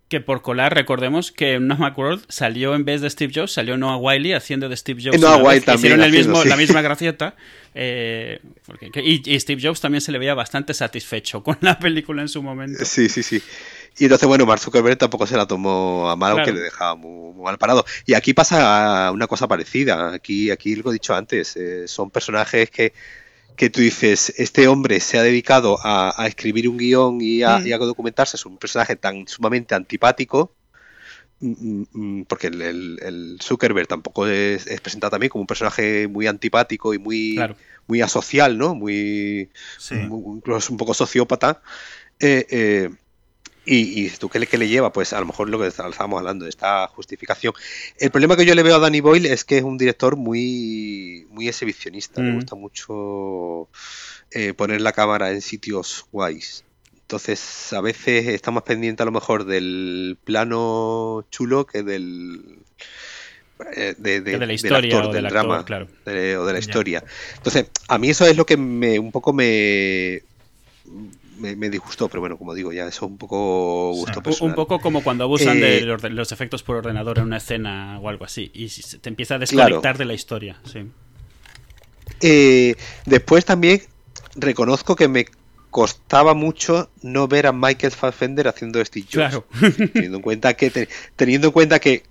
Que por colar, recordemos que en Noah World salió en vez de Steve Jobs, salió Noah Wiley haciendo de Steve Jobs. Noah Wiley también Hicieron el haciendo, mismo, sí. la misma gracieta. eh, porque- y, y Steve Jobs también se le veía bastante satisfecho con la película en su momento. Sí, sí, sí. Y entonces, bueno, Mark Zuckerberg tampoco se la tomó a mal, Claro. que le dejaba muy, muy mal parado. Y aquí pasa una cosa parecida. Aquí, aquí lo he dicho antes, eh, son personajes que, que tú dices, este hombre se ha dedicado a, a escribir un guion y a, Mm. y a documentarse, es un personaje tan sumamente antipático. mm, mm, Porque el, el- el Zuckerberg tampoco es, es presentado también como un personaje muy antipático y muy, Claro. muy asocial, ¿no? Muy, Sí. un- incluso un poco sociópata. Eh, eh, y, y tú qué le, qué le lleva, pues a lo mejor lo que estábamos hablando, de esta justificación. El problema que yo le veo a Danny Boyle es que es un director muy, muy exhibicionista, le Mm. gusta mucho eh, poner la cámara en sitios guays. Entonces, a veces está más pendiente a lo mejor del plano chulo que del eh, de, de la del historia actor, o del del actor, drama claro. de- o de la Ya. historia. Entonces, a mí eso es lo que me un poco me me, me disgustó, pero bueno, como digo, ya eso es un poco gusto Sí. Un- personal. Un poco como cuando abusan Eh, de los, efectos por ordenador en una escena o algo así. Y te empieza a desconectar de la historia. Sí. Eh, después también reconozco que me costaba mucho no ver a Michael Fassbender haciendo Steve Jobs. Claro. teniendo en cuenta que te- teniendo en cuenta que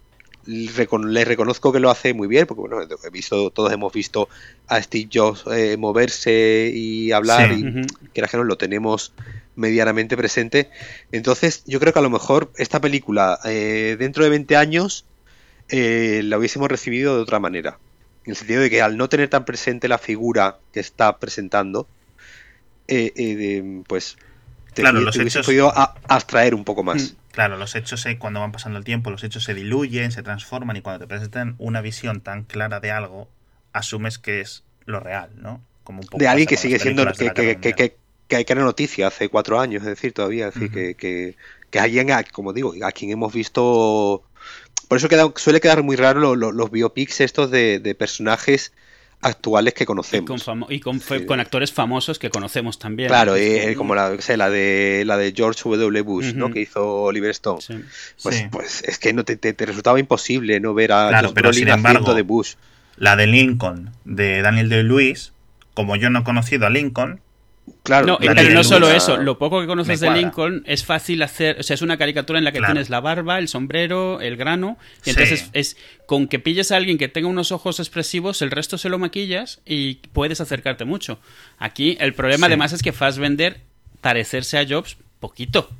le recon- le reconozco que lo hace muy bien porque bueno he visto todos hemos visto a Steve Jobs eh, moverse y hablar Sí. y Ujú. que que no lo tenemos medianamente presente entonces yo creo que a lo mejor esta película eh, dentro de 20 años eh, la hubiésemos recibido de otra manera en el sentido de que al no tener tan presente la figura que está presentando eh, eh, pues te, Claro, te los hubiese hechos- podido a- abstraer un poco más Claro, los hechos se- cuando van pasando el tiempo, los hechos se diluyen, se transforman y cuando te presentan una visión tan clara de algo, asumes que es lo real, ¿no? Como un poco de alguien que sigue siendo que, que, que, que, era noticia hace cuatro años, es decir, todavía, es decir, que, que, que alguien, como digo, a quien hemos visto... Por eso queda, suele quedar muy raro lo- lo- los biopics estos de, de personajes actuales que Y con, conocemos. famo- y con, fe- Sí. con actores famosos que conocemos también. Claro, Es eh, como la, o sea, la de la de George W. Bush, ¿no? Que hizo Oliver Stone. Sí. Pues, Sí. pues es que no te, te- te resultaba imposible no ver a Claro, pero sin embargo- de Bush. La de Lincoln, de Daniel Day-Lewis, como yo no he conocido a Lincoln, Claro, No, pero no solo eso, lo poco que conoces de. Lincoln es fácil hacer, o sea, es una caricatura en la que Claro. tienes la barba, el sombrero, el grano, y Sí. entonces es con que pilles a alguien que tenga unos ojos expresivos, el resto se lo maquillas y puedes acercarte mucho. Aquí el problema Sí. además es que Fassbender parecerse a Jobs poquito,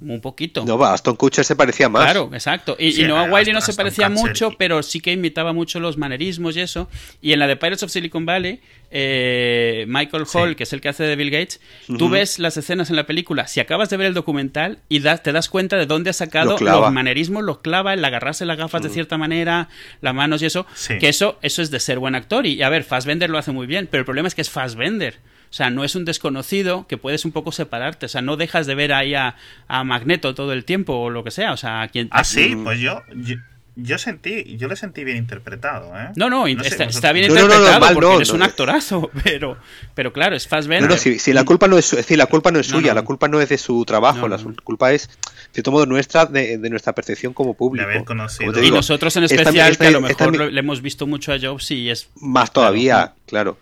un poquito. no, va, Aston Kutcher se parecía más. Claro, exacto. Y, Sí, y Noah Wiley no se parecía mucho, pero sí que imitaba mucho los manerismos y eso. Y en la de Pirates of Silicon Valley, eh, Michael Hall, Sí. que es el que hace de Bill Gates, tú ves las escenas en la película. Si acabas de ver el documental y te das cuenta de dónde ha sacado Lo los manerismos, los clava, el agarrarse las gafas de cierta manera, las manos y eso, Sí. que eso, eso es de ser buen actor. Y a ver, Fassbender lo hace muy bien, pero el problema es que es Fassbender. O sea, no es un desconocido que puedes un poco separarte. O sea, no dejas de ver ahí a, a Magneto todo el tiempo o lo que sea. O sea, a quien. Ah, sí, pues yo, yo, yo sentí, yo lo sentí bien interpretado, ¿eh? No, no, sé, está, bien No, no, no, interpretado mal, porque no, eres no. un actorazo, pero, pero claro, es Fassbender. No, no, si, si la culpa no es, su- es decir, la culpa no es No, suya, no. la culpa no es de su trabajo, No, la no. culpa es, de cierto modo, nuestra, de, de nuestra percepción como De público. haber conocido. Te y digo, nosotros en esta- especial, esta- que a lo esta mejor lo- le hemos visto mucho a Jobs y es Más todavía, claro.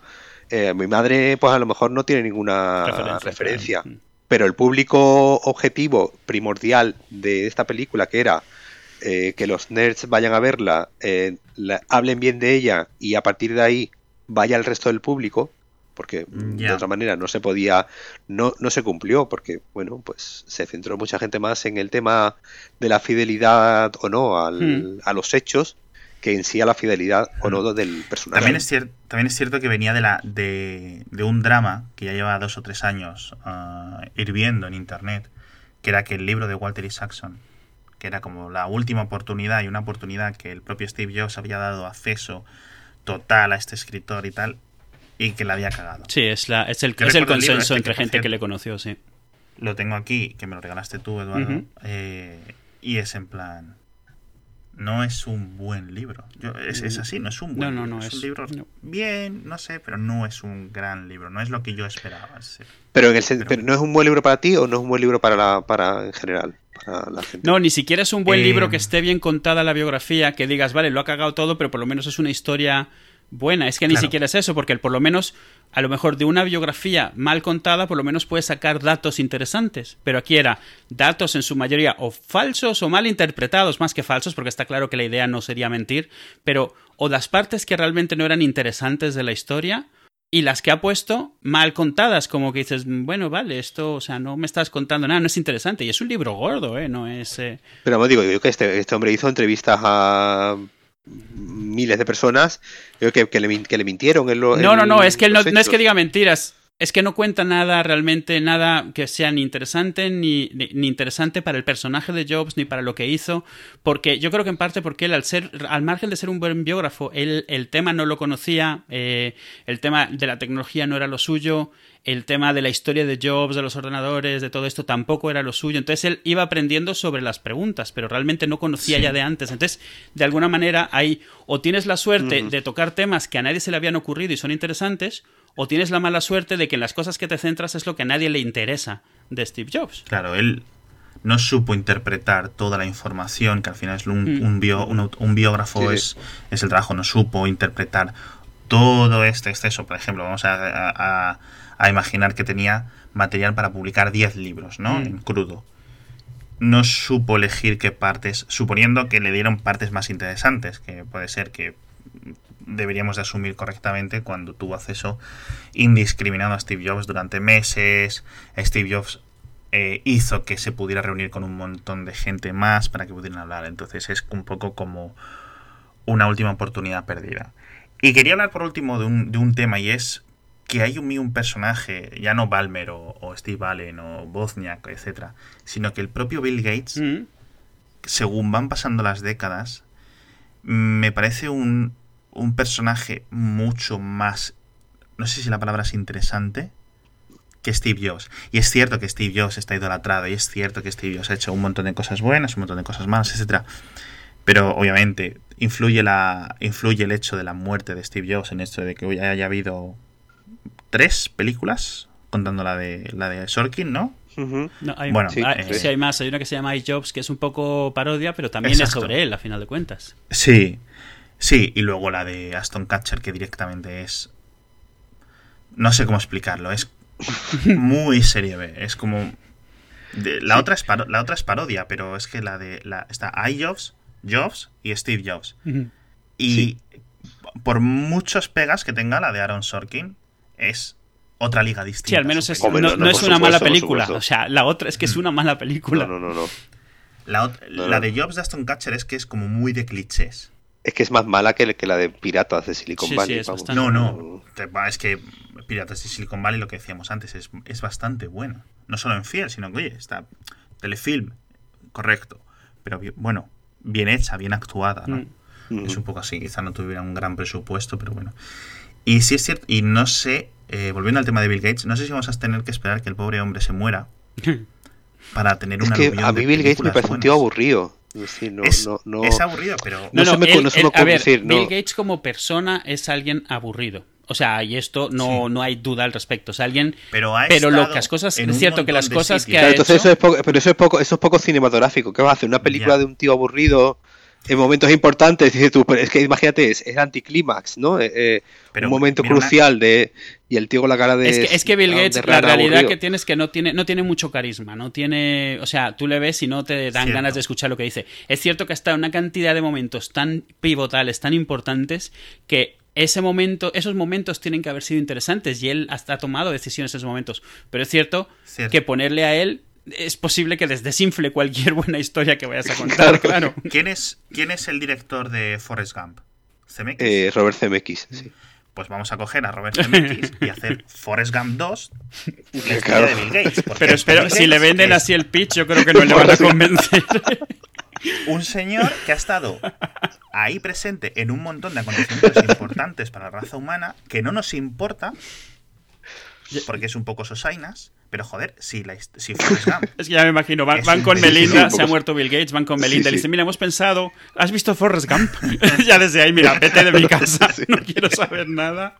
Eh, mi madre, pues a lo mejor no tiene ninguna Referencia, referencia, claro. pero el público objetivo primordial de esta película, que era eh, que los nerds vayan a verla, eh, la- hablen bien de ella y a partir de ahí vaya el resto del público, porque mm, de otra manera no se podía, no, no se cumplió, porque bueno, pues se centró mucha gente más en el tema de la fidelidad o no al- Hmm. a los hechos que en sí a la fidelidad o no del personaje. También es, cier- también es cierto que venía de, la, de, de un drama que ya lleva dos o tres años ah, hirviendo en internet, que era que el libro de Walter Isaacson, que era como la última oportunidad y una oportunidad que el propio Steve Jobs había dado acceso total a este escritor y tal, y que la había cagado. Sí, es, la, es el, es el consenso este entre que, gente que le conoció, sí. Lo tengo aquí, que me lo regalaste tú, Eduardo, eh, y es en plan... No es un buen libro. Yo- es, es así, no es un buen No, no, libro. no, es, es- un libro no. bien, no sé, pero no es un gran libro. No es lo que yo esperaba. sí. Pero, en el Pero- pero no es un buen libro para ti o no es un buen libro para la, para en general, para la gente. No, ni siquiera es un buen Eh, libro que esté bien contada la biografía, que digas, vale, lo ha cagado todo, pero por lo menos es una historia buena. Es que ni Claro. siquiera es eso, porque por lo menos, a lo mejor de una biografía mal contada, por lo menos puedes sacar datos interesantes. Pero aquí era datos en su mayoría o falsos o mal interpretados, más que falsos, porque está claro que la idea no sería mentir, pero o las partes que realmente no eran interesantes de la historia. Y las que ha puesto mal contadas, como que dices, bueno, vale, esto, o sea, no me estás contando nada, no es interesante. Y es un libro gordo, ¿eh? No es... eh, Pero digo, yo que este, este hombre hizo entrevistas a miles de personas que, que le, que le mintieron en lo- No, en no, no, es que él no, no es que diga mentiras. Es que no cuenta nada realmente, nada que sea ni interesante ni, ni, ni interesante para el personaje de Jobs ni para lo que hizo. Porque yo creo que en parte porque él, al ser, al margen de ser un buen biógrafo, él el tema no lo conocía, eh, el tema de la tecnología no era lo suyo, el tema de la historia de Jobs, de los ordenadores, de todo esto tampoco era lo suyo. Entonces él iba aprendiendo sobre las preguntas, pero realmente no conocía Sí. ya de antes. Entonces, de alguna manera, hay o tienes la suerte de tocar temas que a nadie se le habían ocurrido y son interesantes, o tienes la mala suerte de que en las cosas que te centras es lo que a nadie le interesa de Steve Jobs. Claro, él no supo interpretar toda la información, que al final es un, Mm. un, bio- un aut- un biógrafo, sí. es, es el trabajo, no supo interpretar todo este exceso. Por ejemplo, vamos a, a- a imaginar que tenía material para publicar 10 libros, ¿no? Mm. En crudo. No supo elegir qué partes, suponiendo que le dieron partes más interesantes, que puede ser que deberíamos de asumir correctamente cuando tuvo acceso indiscriminado a Steve Jobs durante meses. Steve Jobs eh, hizo que se pudiera reunir con un montón de gente más para que pudieran hablar. Entonces es un poco como una última oportunidad perdida. Y quería hablar por último de un, de un tema y es que hay un, un personaje, ya no Balmer o, o Steve Allen o Bozniak, etcétera, sino que el propio Bill Gates, Mm. según van pasando las décadas, me parece un, un personaje mucho más, no sé si la palabra es interesante, que Steve Jobs. Y es cierto que Steve Jobs está idolatrado, y es cierto que Steve Jobs ha hecho un montón de cosas buenas, un montón de cosas malas, etcétera. Pero obviamente influye, la, influye el hecho de la muerte de Steve Jobs en esto de que hoy haya habido tres películas, contando la de, la de Sorkin, ¿no? Hay, Bueno, sí, sí. sí, hay más. Hay una que se llama iJobs, que es un poco parodia, pero también Exacto. es sobre él, a final de cuentas. Sí, sí, y luego la de Aston Catcher, que directamente es. No sé cómo explicarlo, es muy serie B. Es como. de- la, otra es paro- la otra es parodia, pero es que la de. La, está iJobs, Jobs y Steve Jobs. Y Sí. por muchos pegas que tenga la de Aaron Sorkin, es otra liga distinta. Sí, al menos es, no, no, no no, es una mala supuesto, película. O sea, la otra es que es una mala película. No, no, no, no. La, la no. de Jobs de Aston Catcher es que es como muy de clichés. Es que es más mala que, que la de Piratas de Silicon Sí, sí, Valley. es bastante. No, no. Es que Piratas de Silicon Valley, lo que decíamos antes, es, es bastante buena. No solo en fiel, sino que, oye, está telefilm, correcto. Pero bueno, bien hecha, bien actuada, ¿no? Mm. Es un poco así. Quizá no tuviera un gran presupuesto, pero bueno. Y sí es cierto, y no sé, eh, volviendo al tema de Bill Gates, no sé si vamos a tener que esperar que el pobre hombre se muera para tener Es una que a mí Bill Gates me parece un tío aburrido. Es no, es, no, no- es aburrido, pero... No se me- no se me a ver, decir, no. Bill Gates como persona es alguien aburrido. O sea, y esto no, Sí. no hay duda al respecto. Es alguien. Pero, ha Pero lo que las cosas- es cierto que las cosas que ha Claro, entonces hecho- eso es poco, pero eso es poco, eso es poco cinematográfico. ¿Qué vas a hacer? Una película Ya. de un tío aburrido en momentos importantes. Dices tú, pero es que imagínate, es, es anticlímax, ¿no? Eh, eh, Pero un momento una- crucial de y el tío con la cara de Es que, es que Bill Gates, la realidad aburrido. que tiene es que no tiene, no tiene mucho carisma, no tiene, o sea, tú le ves y no te dan Cierto. ganas de escuchar lo que dice. Es cierto que está en una cantidad de momentos tan pivotales, tan importantes, que ese momento, esos momentos tienen que haber sido interesantes y él hasta ha tomado decisiones en esos momentos. Pero es cierto, Cierto. que ponerle a él es posible que les desinfle cualquier buena historia que vayas a contar, claro. ¿Quién es, ¿Quién es el director de Forrest Gump? ¿CMX? Eh, Robert Zemeckis, sí. Pues vamos a coger a Robert Zemeckis y hacer Forrest Gump 2 la historia Claro. de Bill Gates. Pero espero, Bill si le venden así el pitch, yo creo que no le van a convencer. Un señor que ha estado ahí presente en un montón de acontecimientos importantes para la raza humana que no nos importa porque es un poco sosainas, pero joder, si, la, si Forrest Gump Es que ya me imagino, van, con Melinda, se ha muerto Bill Gates, van con Melinda, Sí, sí. dicen, mira, hemos pensado, ¿has visto Forrest Gump? ya desde ahí, mira, vete de mi casa, no quiero saber nada.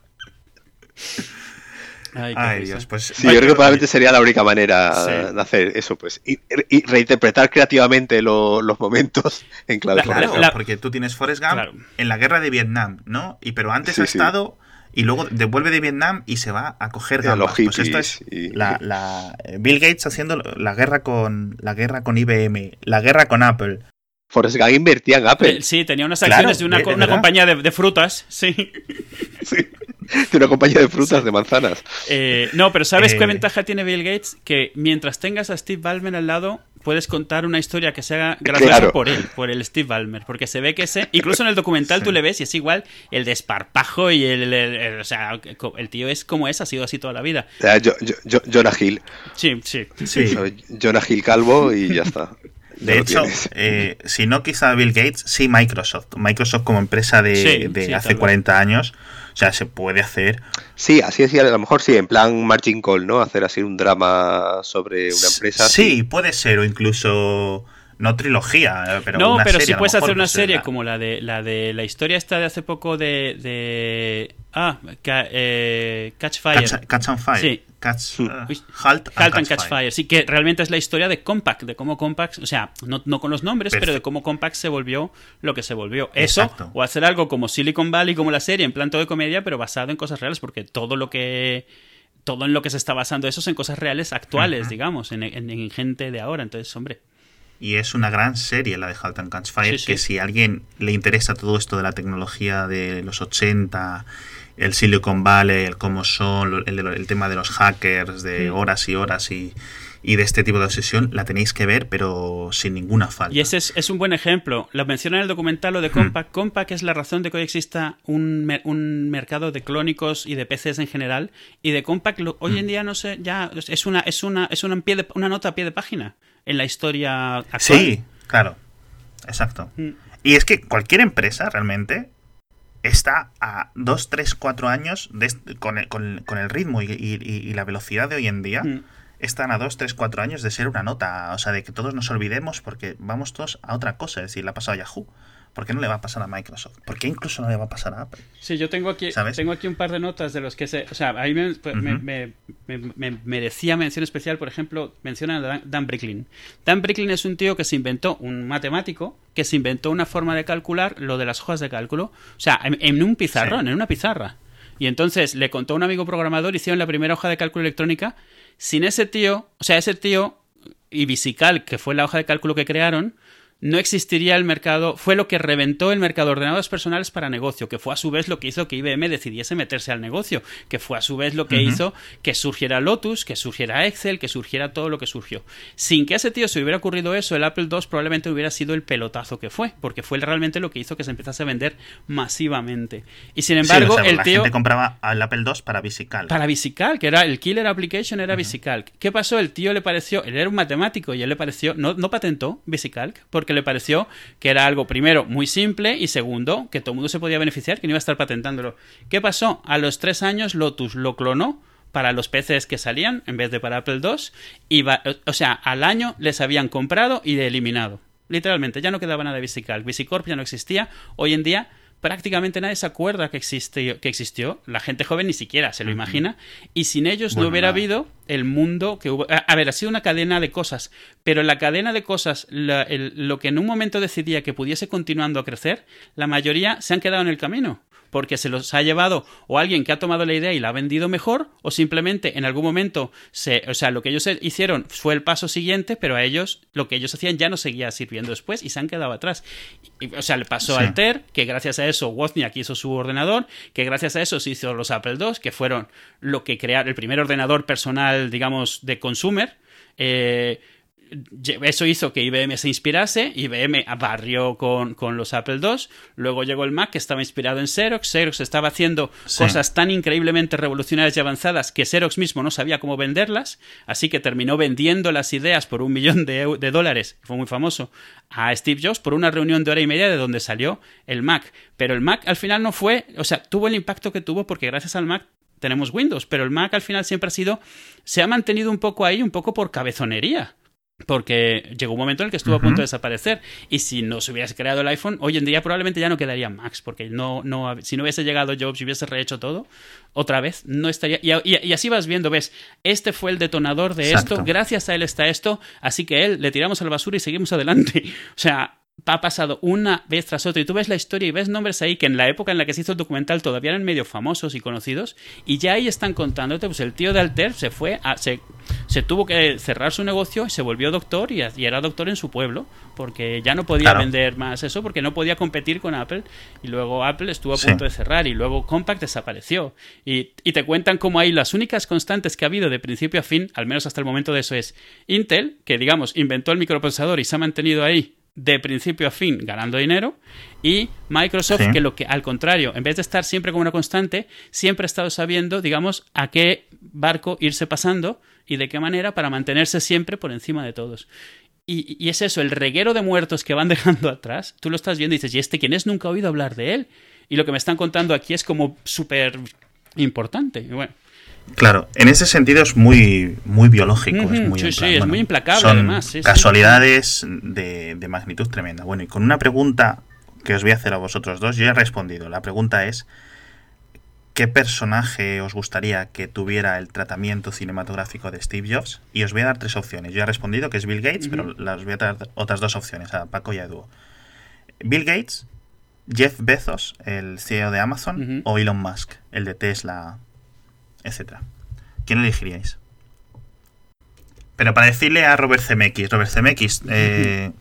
Ay. Dios, pues. Sí, yo creo que probablemente sería la única manera Sí. de hacer eso, pues. Y, y reinterpretar creativamente lo- los momentos en clave Claro, la- porque tú tienes Forrest Gump Claro. en la guerra de Vietnam, ¿no? Y pero antes Sí, ha sí. estado y luego devuelve de Vietnam y se va a coger a los gambas. Pues esto hippies es y- la, la- Bill Gates haciendo la guerra con la guerra con IBM, la guerra con Apple. Forrest Gump invertía en Apple. Eh, Sí, tenía unas Claro, acciones de una, de- una compañía de, de frutas, sí. Sí. De una compañía de frutas, de manzanas. Eh, no, pero ¿sabes Eh. qué ventaja tiene Bill Gates? Que mientras tengas a Steve Ballmer al lado, puedes contar una historia que sea graciosa Claro. por él, por el Steve Ballmer. Porque se ve que ese, incluso en el documental tú le ves y es igual el desparpajo y el, el- el- o sea, el tío es como es, ha sido así toda la vida. O sea, yo- yo- yo- Jonah Hill. Sí, sí. Sí. Jonah Hill calvo y ya está. De hecho, eh, si no quizá Bill Gates, sí Microsoft. Microsoft como empresa de, Sí, de sí, hace tal vez. 40 años, o sea, se puede hacer. Sí, así es, a lo mejor sí, en plan Margin Call, ¿no? Hacer así un drama sobre una empresa. Sí, puede ser, o incluso no trilogía, eh, pero no, una pero serie, lo puedes hacer una serie la- como la de la de la historia esta de hace poco de, de ah ca- eh, Catch Fire. Catch, Catch and Fire. Sí. Catch, uh, halt, Halt and Catch Fire. Sí, que realmente es la historia de Compaq, de cómo Compaq, o sea, no, no con los nombres, pero de cómo Compaq se volvió lo que se volvió. Eso, Exacto. o hacer algo como Silicon Valley, como la serie, en plan todo de comedia, pero basado en cosas reales, porque todo lo que. Todo en lo que se está basando eso es en cosas reales actuales, digamos, en, en- en gente de ahora. Entonces, hombre. Y es una gran serie la de Halt and Catch Fire, Sí, sí. que si a alguien le interesa todo esto de la tecnología de los 80, el Silicon Valley, el cómo son, el, tema de los hackers, de Mm. horas y horas y, y de este tipo de obsesión, la tenéis que ver, pero sin ninguna falta. Y ese es, es un buen ejemplo. Lo menciona en el documental lo de Compaq. Compaq es la razón de que hoy exista un, mer- un mercado de clónicos y de PCs en general. Y de Compaq lo- hoy en día no sé, ya es una, es una, es una, pie de- una nota a pie de página en la historia actual. Sí, claro. Exacto. Mm. Y es que cualquier empresa realmente está a 2, 3, 4 años de con, el, con- con el ritmo y, y- y la velocidad de hoy en día. Mm. Están a 2, 3, 4 años de ser una nota. O sea, de que todos nos olvidemos porque vamos todos a otra cosa. Es decir, le ha pasado a Yahoo. ¿Por qué no le va a pasar a Microsoft? ¿Por qué incluso no le va a pasar a Apple? Sí, yo tengo aquí, ¿Sabes? tengo aquí un par de notas de los que se. O sea, a mí me, Ujú. me- me- me merecía mención especial, por ejemplo, mencionan a Dan, Dan Bricklin. Dan Bricklin es un tío que se inventó, un matemático, que se inventó una forma de calcular lo de las hojas de cálculo. O sea, en, en un pizarrón, Sí. en una pizarra. Y entonces le contó a un amigo programador, hicieron la primera hoja de cálculo electrónica. Sin ese tío, o sea, ese tío y Visical, que fue la hoja de cálculo que crearon, no existiría el mercado, fue lo que reventó el mercado de ordenadores personales para negocio, que fue a su vez lo que hizo que IBM decidiese meterse al negocio, que fue a su vez lo que hizo que surgiera Lotus, que surgiera Excel, que surgiera todo lo que surgió. Sin que a ese tío se hubiera ocurrido eso, el Apple II probablemente hubiera sido el pelotazo que fue, porque fue realmente lo que hizo que se empezase a vender masivamente. Y sin embargo, Sí, o sea, el la tío... gente compraba al Apple II para Visical. Para Visical, que era el killer application, era Visicalc. ¿Qué pasó? El tío le pareció, él era un matemático y él le pareció, no, no patentó Visicalc, porque le pareció que era algo, primero, muy simple y segundo, que todo el mundo se podía beneficiar, que no iba a estar patentándolo. ¿Qué pasó? A los tres años Lotus lo clonó para los PCs que salían en vez de para Apple II y va- o sea, al año les habían comprado y eliminado. Literalmente, ya no quedaba nada de Visicalc. Visicorp ya no existía. Hoy en día prácticamente nadie se acuerda que, existe, que existió. La gente joven ni siquiera se lo imagina. Y sin ellos no hubiera nada. habido el mundo que hubo. A, a ver, ha sido una cadena de cosas. Pero la cadena de cosas, la- el- lo que en un momento decidía que pudiese continuando a crecer, la mayoría se han quedado en el camino. Porque se los ha llevado o alguien que ha tomado la idea y la ha vendido mejor, o simplemente en algún momento, se, o sea, lo que ellos hicieron fue el paso siguiente, pero a ellos lo que ellos hacían ya no seguía sirviendo después y se han quedado atrás. Y, o sea, le pasó Sí. al TER, que gracias a eso Wozniak hizo su ordenador, que gracias a eso se hizo los Apple II, que fueron lo que crearon el primer ordenador personal, digamos, de consumer. Eh, eso hizo que IBM se inspirase, IBM barrió con, con los Apple II, luego llegó el Mac que estaba inspirado en Xerox, Xerox estaba haciendo Sí. cosas tan increíblemente revolucionarias y avanzadas que Xerox mismo no sabía cómo venderlas, así que terminó vendiendo las ideas por un millón de, de dólares, fue muy famoso, a Steve Jobs por una reunión de hora y media de donde salió el Mac. Pero el Mac al final no fue, o sea, tuvo el impacto que tuvo porque gracias al Mac tenemos Windows, pero el Mac al final siempre ha sido, se ha mantenido un poco ahí, un poco por cabezonería. Porque llegó un momento en el que estuvo a punto de desaparecer. Y si no se hubiese creado el iPhone, hoy en día probablemente ya no quedaría Max, porque no, no, si no hubiese llegado Jobs y hubiese rehecho todo, otra vez, no estaría. Y, así vas viendo, ves, este fue el detonador de esto, gracias a él está esto, así que él le tiramos a la basura y seguimos adelante. O sea, ha pasado una vez tras otra y tú ves la historia y ves nombres ahí que en la época en la que se hizo el documental todavía eran medio famosos y conocidos y ya ahí están contándote pues el tío de Alter se fue a, se, se tuvo que cerrar su negocio y se volvió doctor y, era doctor en su pueblo porque ya no podía vender más eso porque no podía competir con Apple y luego Apple estuvo a punto de cerrar y luego Compaq desapareció. Y, y te cuentan cómo ahí las únicas constantes que ha habido de principio a fin al menos hasta el momento de eso es Intel que digamos inventó el microprocesador y se ha mantenido ahí de principio a fin ganando dinero y Microsoft que lo que al contrario en vez de estar siempre como una constante siempre ha estado sabiendo digamos a qué barco irse pasando y de qué manera para mantenerse siempre por encima de todos. Y, y es eso el reguero de muertos que van dejando atrás tú lo estás viendo y dices y este quién es nunca he oído hablar de él. Y lo que me están contando aquí es como súper importante y bueno Claro, en ese sentido es muy, muy biológico. es muy sí, sí, es muy implacable además. casualidades de, de, magnitud tremenda. Bueno, y con una pregunta que os voy a hacer a vosotros dos, yo he respondido. La pregunta es, ¿qué personaje os gustaría que tuviera el tratamiento cinematográfico de Steve Jobs? Y os voy a dar tres opciones. Yo he respondido que es Bill Gates, pero las voy a dar otras dos opciones a Paco y a Edu. Bill Gates, Jeff Bezos, el CEO de Amazon, o Elon Musk, el de Tesla, etcétera. ¿Quién elegiríais? Pero para decirle a Robert Zemeckis, Robert Zemeckis, eh,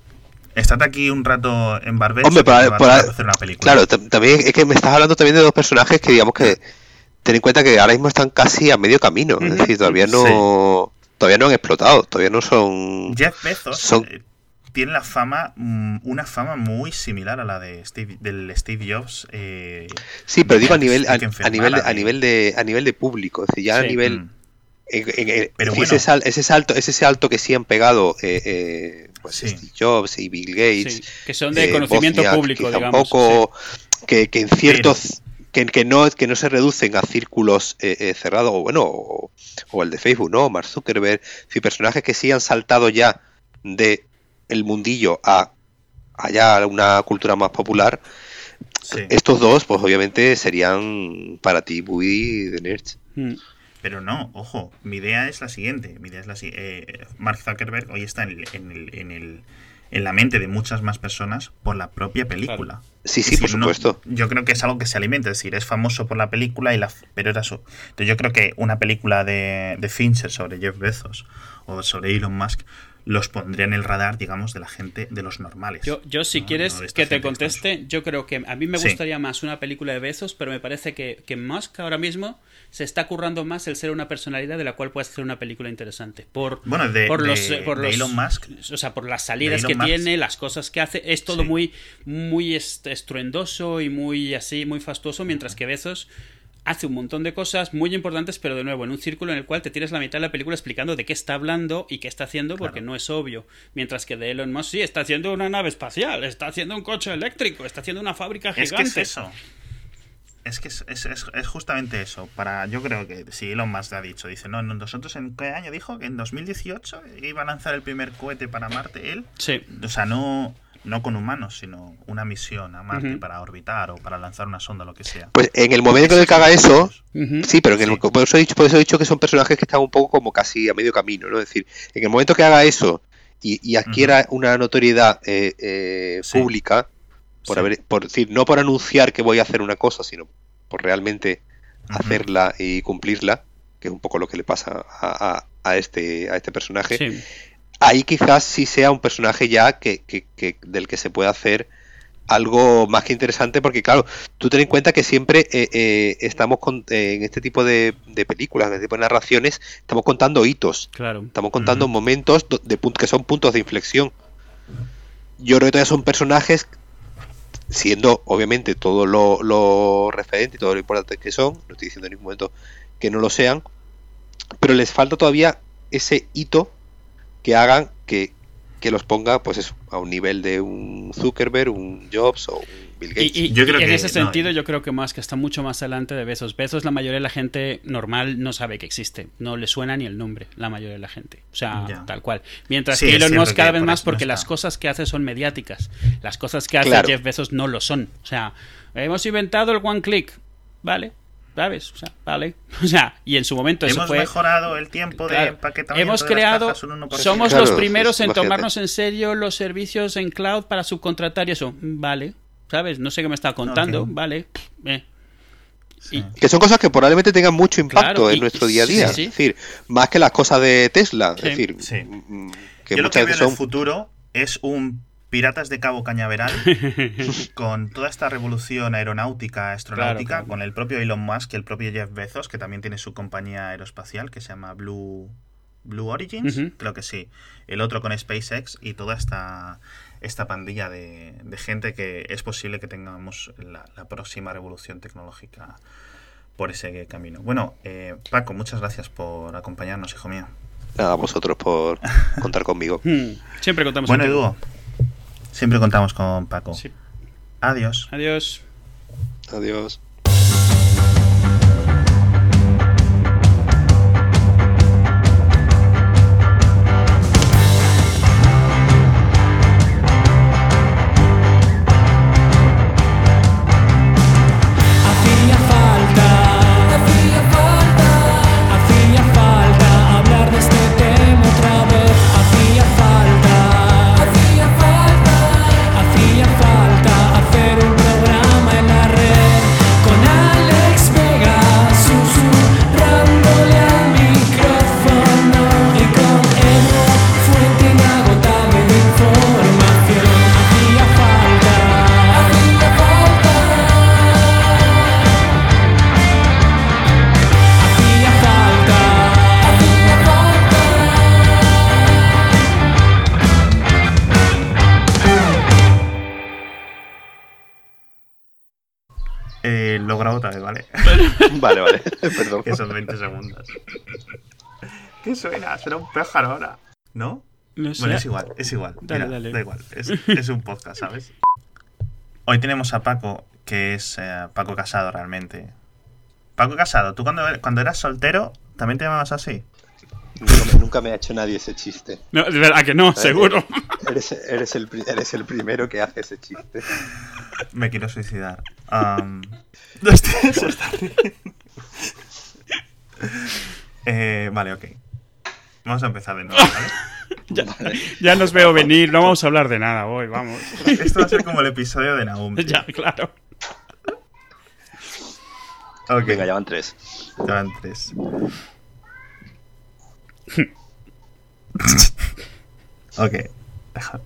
estate aquí un rato en Barbech Hombre, para, hacer una película. Claro, también es que me estás hablando también de dos personajes que digamos que ten en cuenta que ahora mismo están casi a medio camino, es decir, todavía no todavía no han explotado, todavía no son Jeff Bezos son, tiene la fama, mm, una fama muy similar a la de Steve, del Steve Jobs. Eh, sí, pero digo a nivel, a, nivel, de, a nivel de, a nivel de público, es decir, ya a nivel, mm. pero ese, ese, salto, ese salto que sí han pegado eh, eh, pues Steve Jobs y Bill Gates, que son de conocimiento público, que digamos, que, que en ciertos que, que, no, que no se reducen a círculos cerrados, o bueno, o, o, el de Facebook, ¿no? Mark Zuckerberg, si personajes que sí han saltado ya de el mundillo a allá una cultura más popular, estos dos, pues obviamente serían para ti muy de nerds. Hmm. Pero no, ojo, mi idea es la siguiente. Mi idea es la eh, Mark Zuckerberg hoy está en el, en, el, en, la mente de muchas más personas por la propia película. Sí, sí, por supuesto. yo creo que es algo que se alimenta, es decir, es famoso por la película y la pero era eso. Entonces yo creo que una película de, de Fincher sobre Jeff Bezos o sobre Elon Musk los pondría en el radar, digamos, de la gente, de los normales. Yo, yo si quieres que te conteste, yo creo que a mí me gustaría más una película de besos, pero me parece que, que Musk ahora mismo se está currando más el ser una personalidad de la cual puedes hacer una película interesante. Por, bueno, de, por los, por Elon Musk. O sea, por las salidas que tiene, las cosas que hace, es todo muy, muy estruendoso y muy así, muy fastuoso, mientras que Bezos hace un montón de cosas muy importantes, pero de nuevo, en un círculo en el cual te tienes la mitad de la película explicando de qué está hablando y qué está haciendo, porque no es obvio. Mientras que de Elon Musk sí, está haciendo una nave espacial, está haciendo un coche eléctrico, está haciendo una fábrica gigante. Es que es eso. Es que es, justamente eso. Para, yo creo que si Elon Musk ha dicho, dice, no, nosotros en qué año dijo que en 2018 iba a lanzar el primer cohete para Marte él. Sí. O sea, no no con humanos, sino una misión a Marte para orbitar o para lanzar una sonda, lo que sea. Pues en el momento en el que haga eso, sí, pero en el, por, eso he dicho, por eso he dicho que son personajes que están un poco como casi a medio camino, ¿no? Es decir, en el momento que haga eso y, adquiera una notoriedad eh, eh, pública, por, haber, por decir, no por anunciar que voy a hacer una cosa, sino por realmente hacerla y cumplirla, que es un poco lo que le pasa a, a, este, a este personaje. Ahí quizás sí sea un personaje ya que, que, del que se puede hacer algo más que interesante porque claro, tú ten en cuenta que siempre eh, eh, estamos con, eh, en este tipo de, películas, en este tipo de narraciones, estamos contando hitos, claro. estamos contando momentos de, que son puntos de inflexión. Yo creo que todavía son personajes, siendo obviamente todo lo, lo referente y todo lo importante que son, no estoy diciendo en ningún momento que no lo sean, pero les falta todavía ese hito que hagan que, los ponga pues eso, a un nivel de un Zuckerberg, un Jobs o un Bill Gates. Y, y- Yo y creo en que- ese sentido, y- yo creo que más que está mucho más adelante de Bezos. Bezos, la mayoría de la gente normal no sabe que existe. No le suena ni el nombre, la mayoría de la gente. O sea, Ya. tal cual. Mientras Sí, que Elon Musk cada que vez por más, no porque las cosas que hace son mediáticas. Las cosas que hace Claro. Jeff Bezos no lo son. O sea, hemos inventado el one click. Vale. ¿Sabes? O sea, vale. O sea, y en su momento eso Hemos fue. mejorado el tiempo de empaquetamiento hemos de las creado, cajas un 1%. somos Claro, los primeros en imagínate. tomarnos en serio los servicios en cloud para subcontratar y eso. Vale, ¿sabes? No sé qué me está contando, vale. eh. Sí. Que son cosas que probablemente tengan mucho impacto Claro, y- en nuestro día a día. sí, sí. Es decir, más que las cosas de Tesla. Sí. Es decir, Sí. mm, que Yo lo que veo veces en el son. futuro es un Piratas de Cabo Cañaveral con toda esta revolución aeronáutica, astronáutica, Claro, claro. con el propio Elon Musk y el propio Jeff Bezos, que también tiene su compañía aeroespacial que se llama Blue, Blue Origins, creo que sí. El otro con SpaceX y toda esta, esta pandilla de, de gente que es posible que tengamos la, la próxima revolución tecnológica por ese camino. Bueno, eh, Paco, muchas gracias por acompañarnos, hijo mío. A vosotros por contar conmigo. Hmm, Siempre contamos Bueno. Edu, siempre contamos con Paco. Sí. Adiós. Adiós. Adiós. Otra vez, ¿vale? Vale, vale. Perdón. que son 20 segundos. ¿Qué suena? Suena un pájaro ahora. ¿No? No sé. Bueno, es igual, es igual. Dale, Mira, dale. Da igual. Es, es un podcast, ¿sabes? Hoy tenemos a Paco, que es eh, Paco Casado realmente. Paco Casado, tú cuando, cuando eras soltero también te llamabas así. Nunca, me- nunca me ha hecho nadie ese chiste. No, de verdad que no, seguro. Eres, eres, el, eres el primero que hace ese chiste. Me quiero suicidar. Am, no estoy- se está riendo. Eh, vale, ok. Vamos a empezar de nuevo, ¿vale? Ya, ya nos veo venir, no vamos a hablar de nada hoy, vamos. Esto va a ser como el episodio de tío. Ya, claro. Ok, Venga, ya van tres. ya van tres. ok, deja.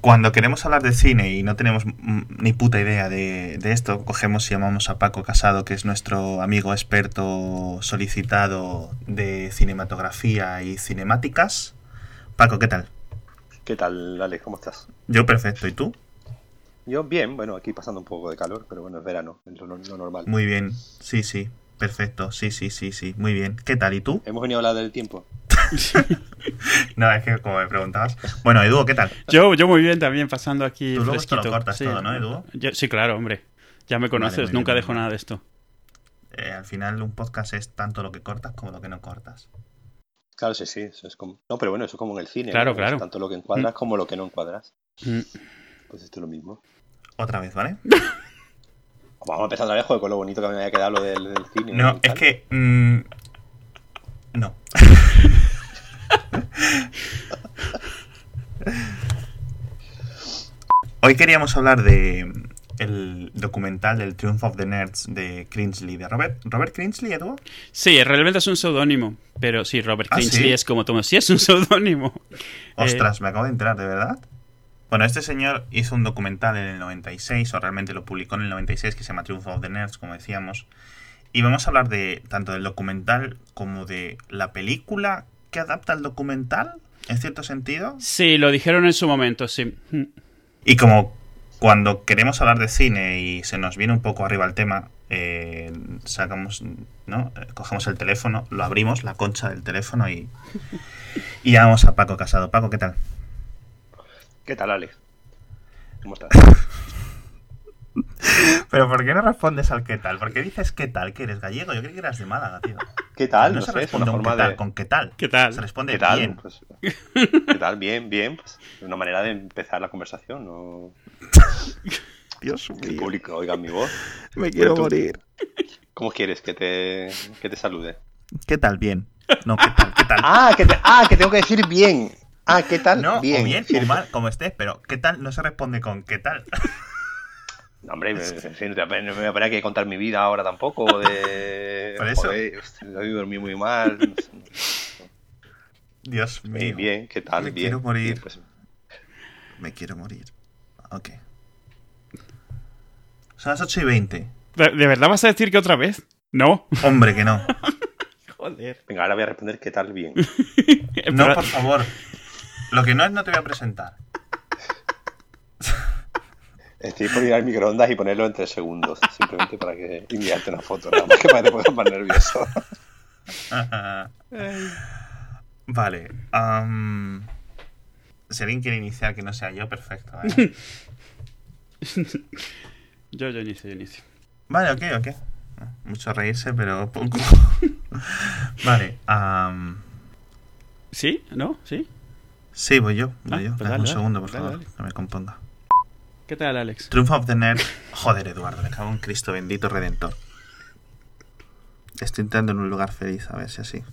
Cuando queremos hablar de cine y no tenemos ni puta idea de, de esto, cogemos y llamamos a Paco Casado, que es nuestro amigo experto solicitado de cinematografía y cinemáticas. Paco, ¿qué tal? ¿Qué tal, Alex? ¿Cómo estás? Yo perfecto, ¿y tú? Yo bien, bueno, aquí pasando un poco de calor, pero bueno, es verano, es lo, lo normal. Muy bien, sí, sí, perfecto, sí, sí, sí, sí, muy bien. ¿Qué tal? ¿Y tú? Hemos venido a hablar del tiempo. No, es que como me preguntabas. Bueno, Edu, ¿qué tal? Yo, yo muy bien también, pasando aquí Tú luego esto lo cortas todo, ¿no, Edu? Yo- sí, claro, hombre. Ya me conoces, nunca dejo bien. nada de esto. Eh, al final un podcast es tanto lo que cortas como lo que no cortas. Claro, sí, sí, eso es como... No, pero bueno, eso es como en el cine. Claro, ¿no? claro. Es tanto lo que encuadras como lo que no encuadras. Mm. Pues esto es lo mismo. Otra vez, ¿vale? Vamos a empezar otra vez, joder, con lo bonito que me había quedado lo del, del cine. No, es que... mm, no. Hoy queríamos hablar de el documental del Triumph of the Nerds de Crinsley, de Robert, Robert Crinsley, Edu. Sí, realmente es un seudónimo. Pero sí, Robert ¿Ah, sí? es como tú. Sí, es un seudónimo. Ostras, me acabo de enterar, ¿de verdad? Bueno, este señor hizo un documental en el 96, o realmente lo publicó en el 96, que se llama Triumph of the Nerds, como decíamos. Y vamos a hablar de tanto del documental como de la película que adapta el documental, en cierto sentido. Sí, lo dijeron en su momento, sí. Y como cuando queremos hablar de cine y se nos viene un poco arriba el tema, eh, sacamos, ¿no? Cogemos el teléfono, lo abrimos, la concha del teléfono y, y llamamos a Paco Casado. Paco, ¿qué tal? ¿Qué tal, Alex? ¿Cómo estás? Pero ¿por qué no respondes al qué tal? ¿Por qué dices qué tal? ¿Que eres gallego? Yo creí que eras de Málaga, tío. ¿Qué tal? No, No se sé, es responde una con qué forma tal, de... con qué tal. ¿Qué tal? Se responde ¿Qué tal? bien. Pues, ¿Qué tal? Bien, bien. Pues, es una manera de empezar la conversación. ¿no? Dios Que el público oiga mi voz. me quiero tú- morir. ¿Cómo quieres que te, que te salude? ¿Qué tal? Bien. No, ¿qué tal? ¿Qué tal? Ah que, te- ah, que tengo que decir bien. Ah, ¿qué tal? no, bien. o bien o mal, como estés, pero ¿qué tal? No se responde con ¿qué tal? No, hombre, me- en fin, no me voy a a contar mi vida ahora tampoco. De... Por eso. Joder, dormí muy mal. Dios mío. Bien, bien, ¿qué tal? Me bien. quiero morir. Bien, pues, Me quiero morir. Ok. Son las 8 y 20. ¿De, de verdad vas a decir que otra vez? No. Hombre, que no. Joder. venga, ahora voy a responder ¿qué tal? Bien. No, por favor. Lo que no es no te voy a presentar. Estoy por ir al microondas y ponerlo en tres segundos, simplemente para que enviarte una foto, nada más que para que te pongas más nervioso. vale. am, si alguien quiere iniciar que no sea yo, perfecto. ¿eh? Yo, yo inicio, yo inicio. Vale, ok, ok. Mucho reírse, pero poco. vale. am, ¿Sí? ¿No? ¿Sí? Sí, voy yo. Voy Ah, yo. pues dale, un dale. segundo, por Dale, favor. Que me componga. ¿Qué tal, Alex? Triumph of the Nerd. Joder, Eduardo, me cago en Cristo bendito redentor. Estoy entrando en un lugar feliz, a ver si así.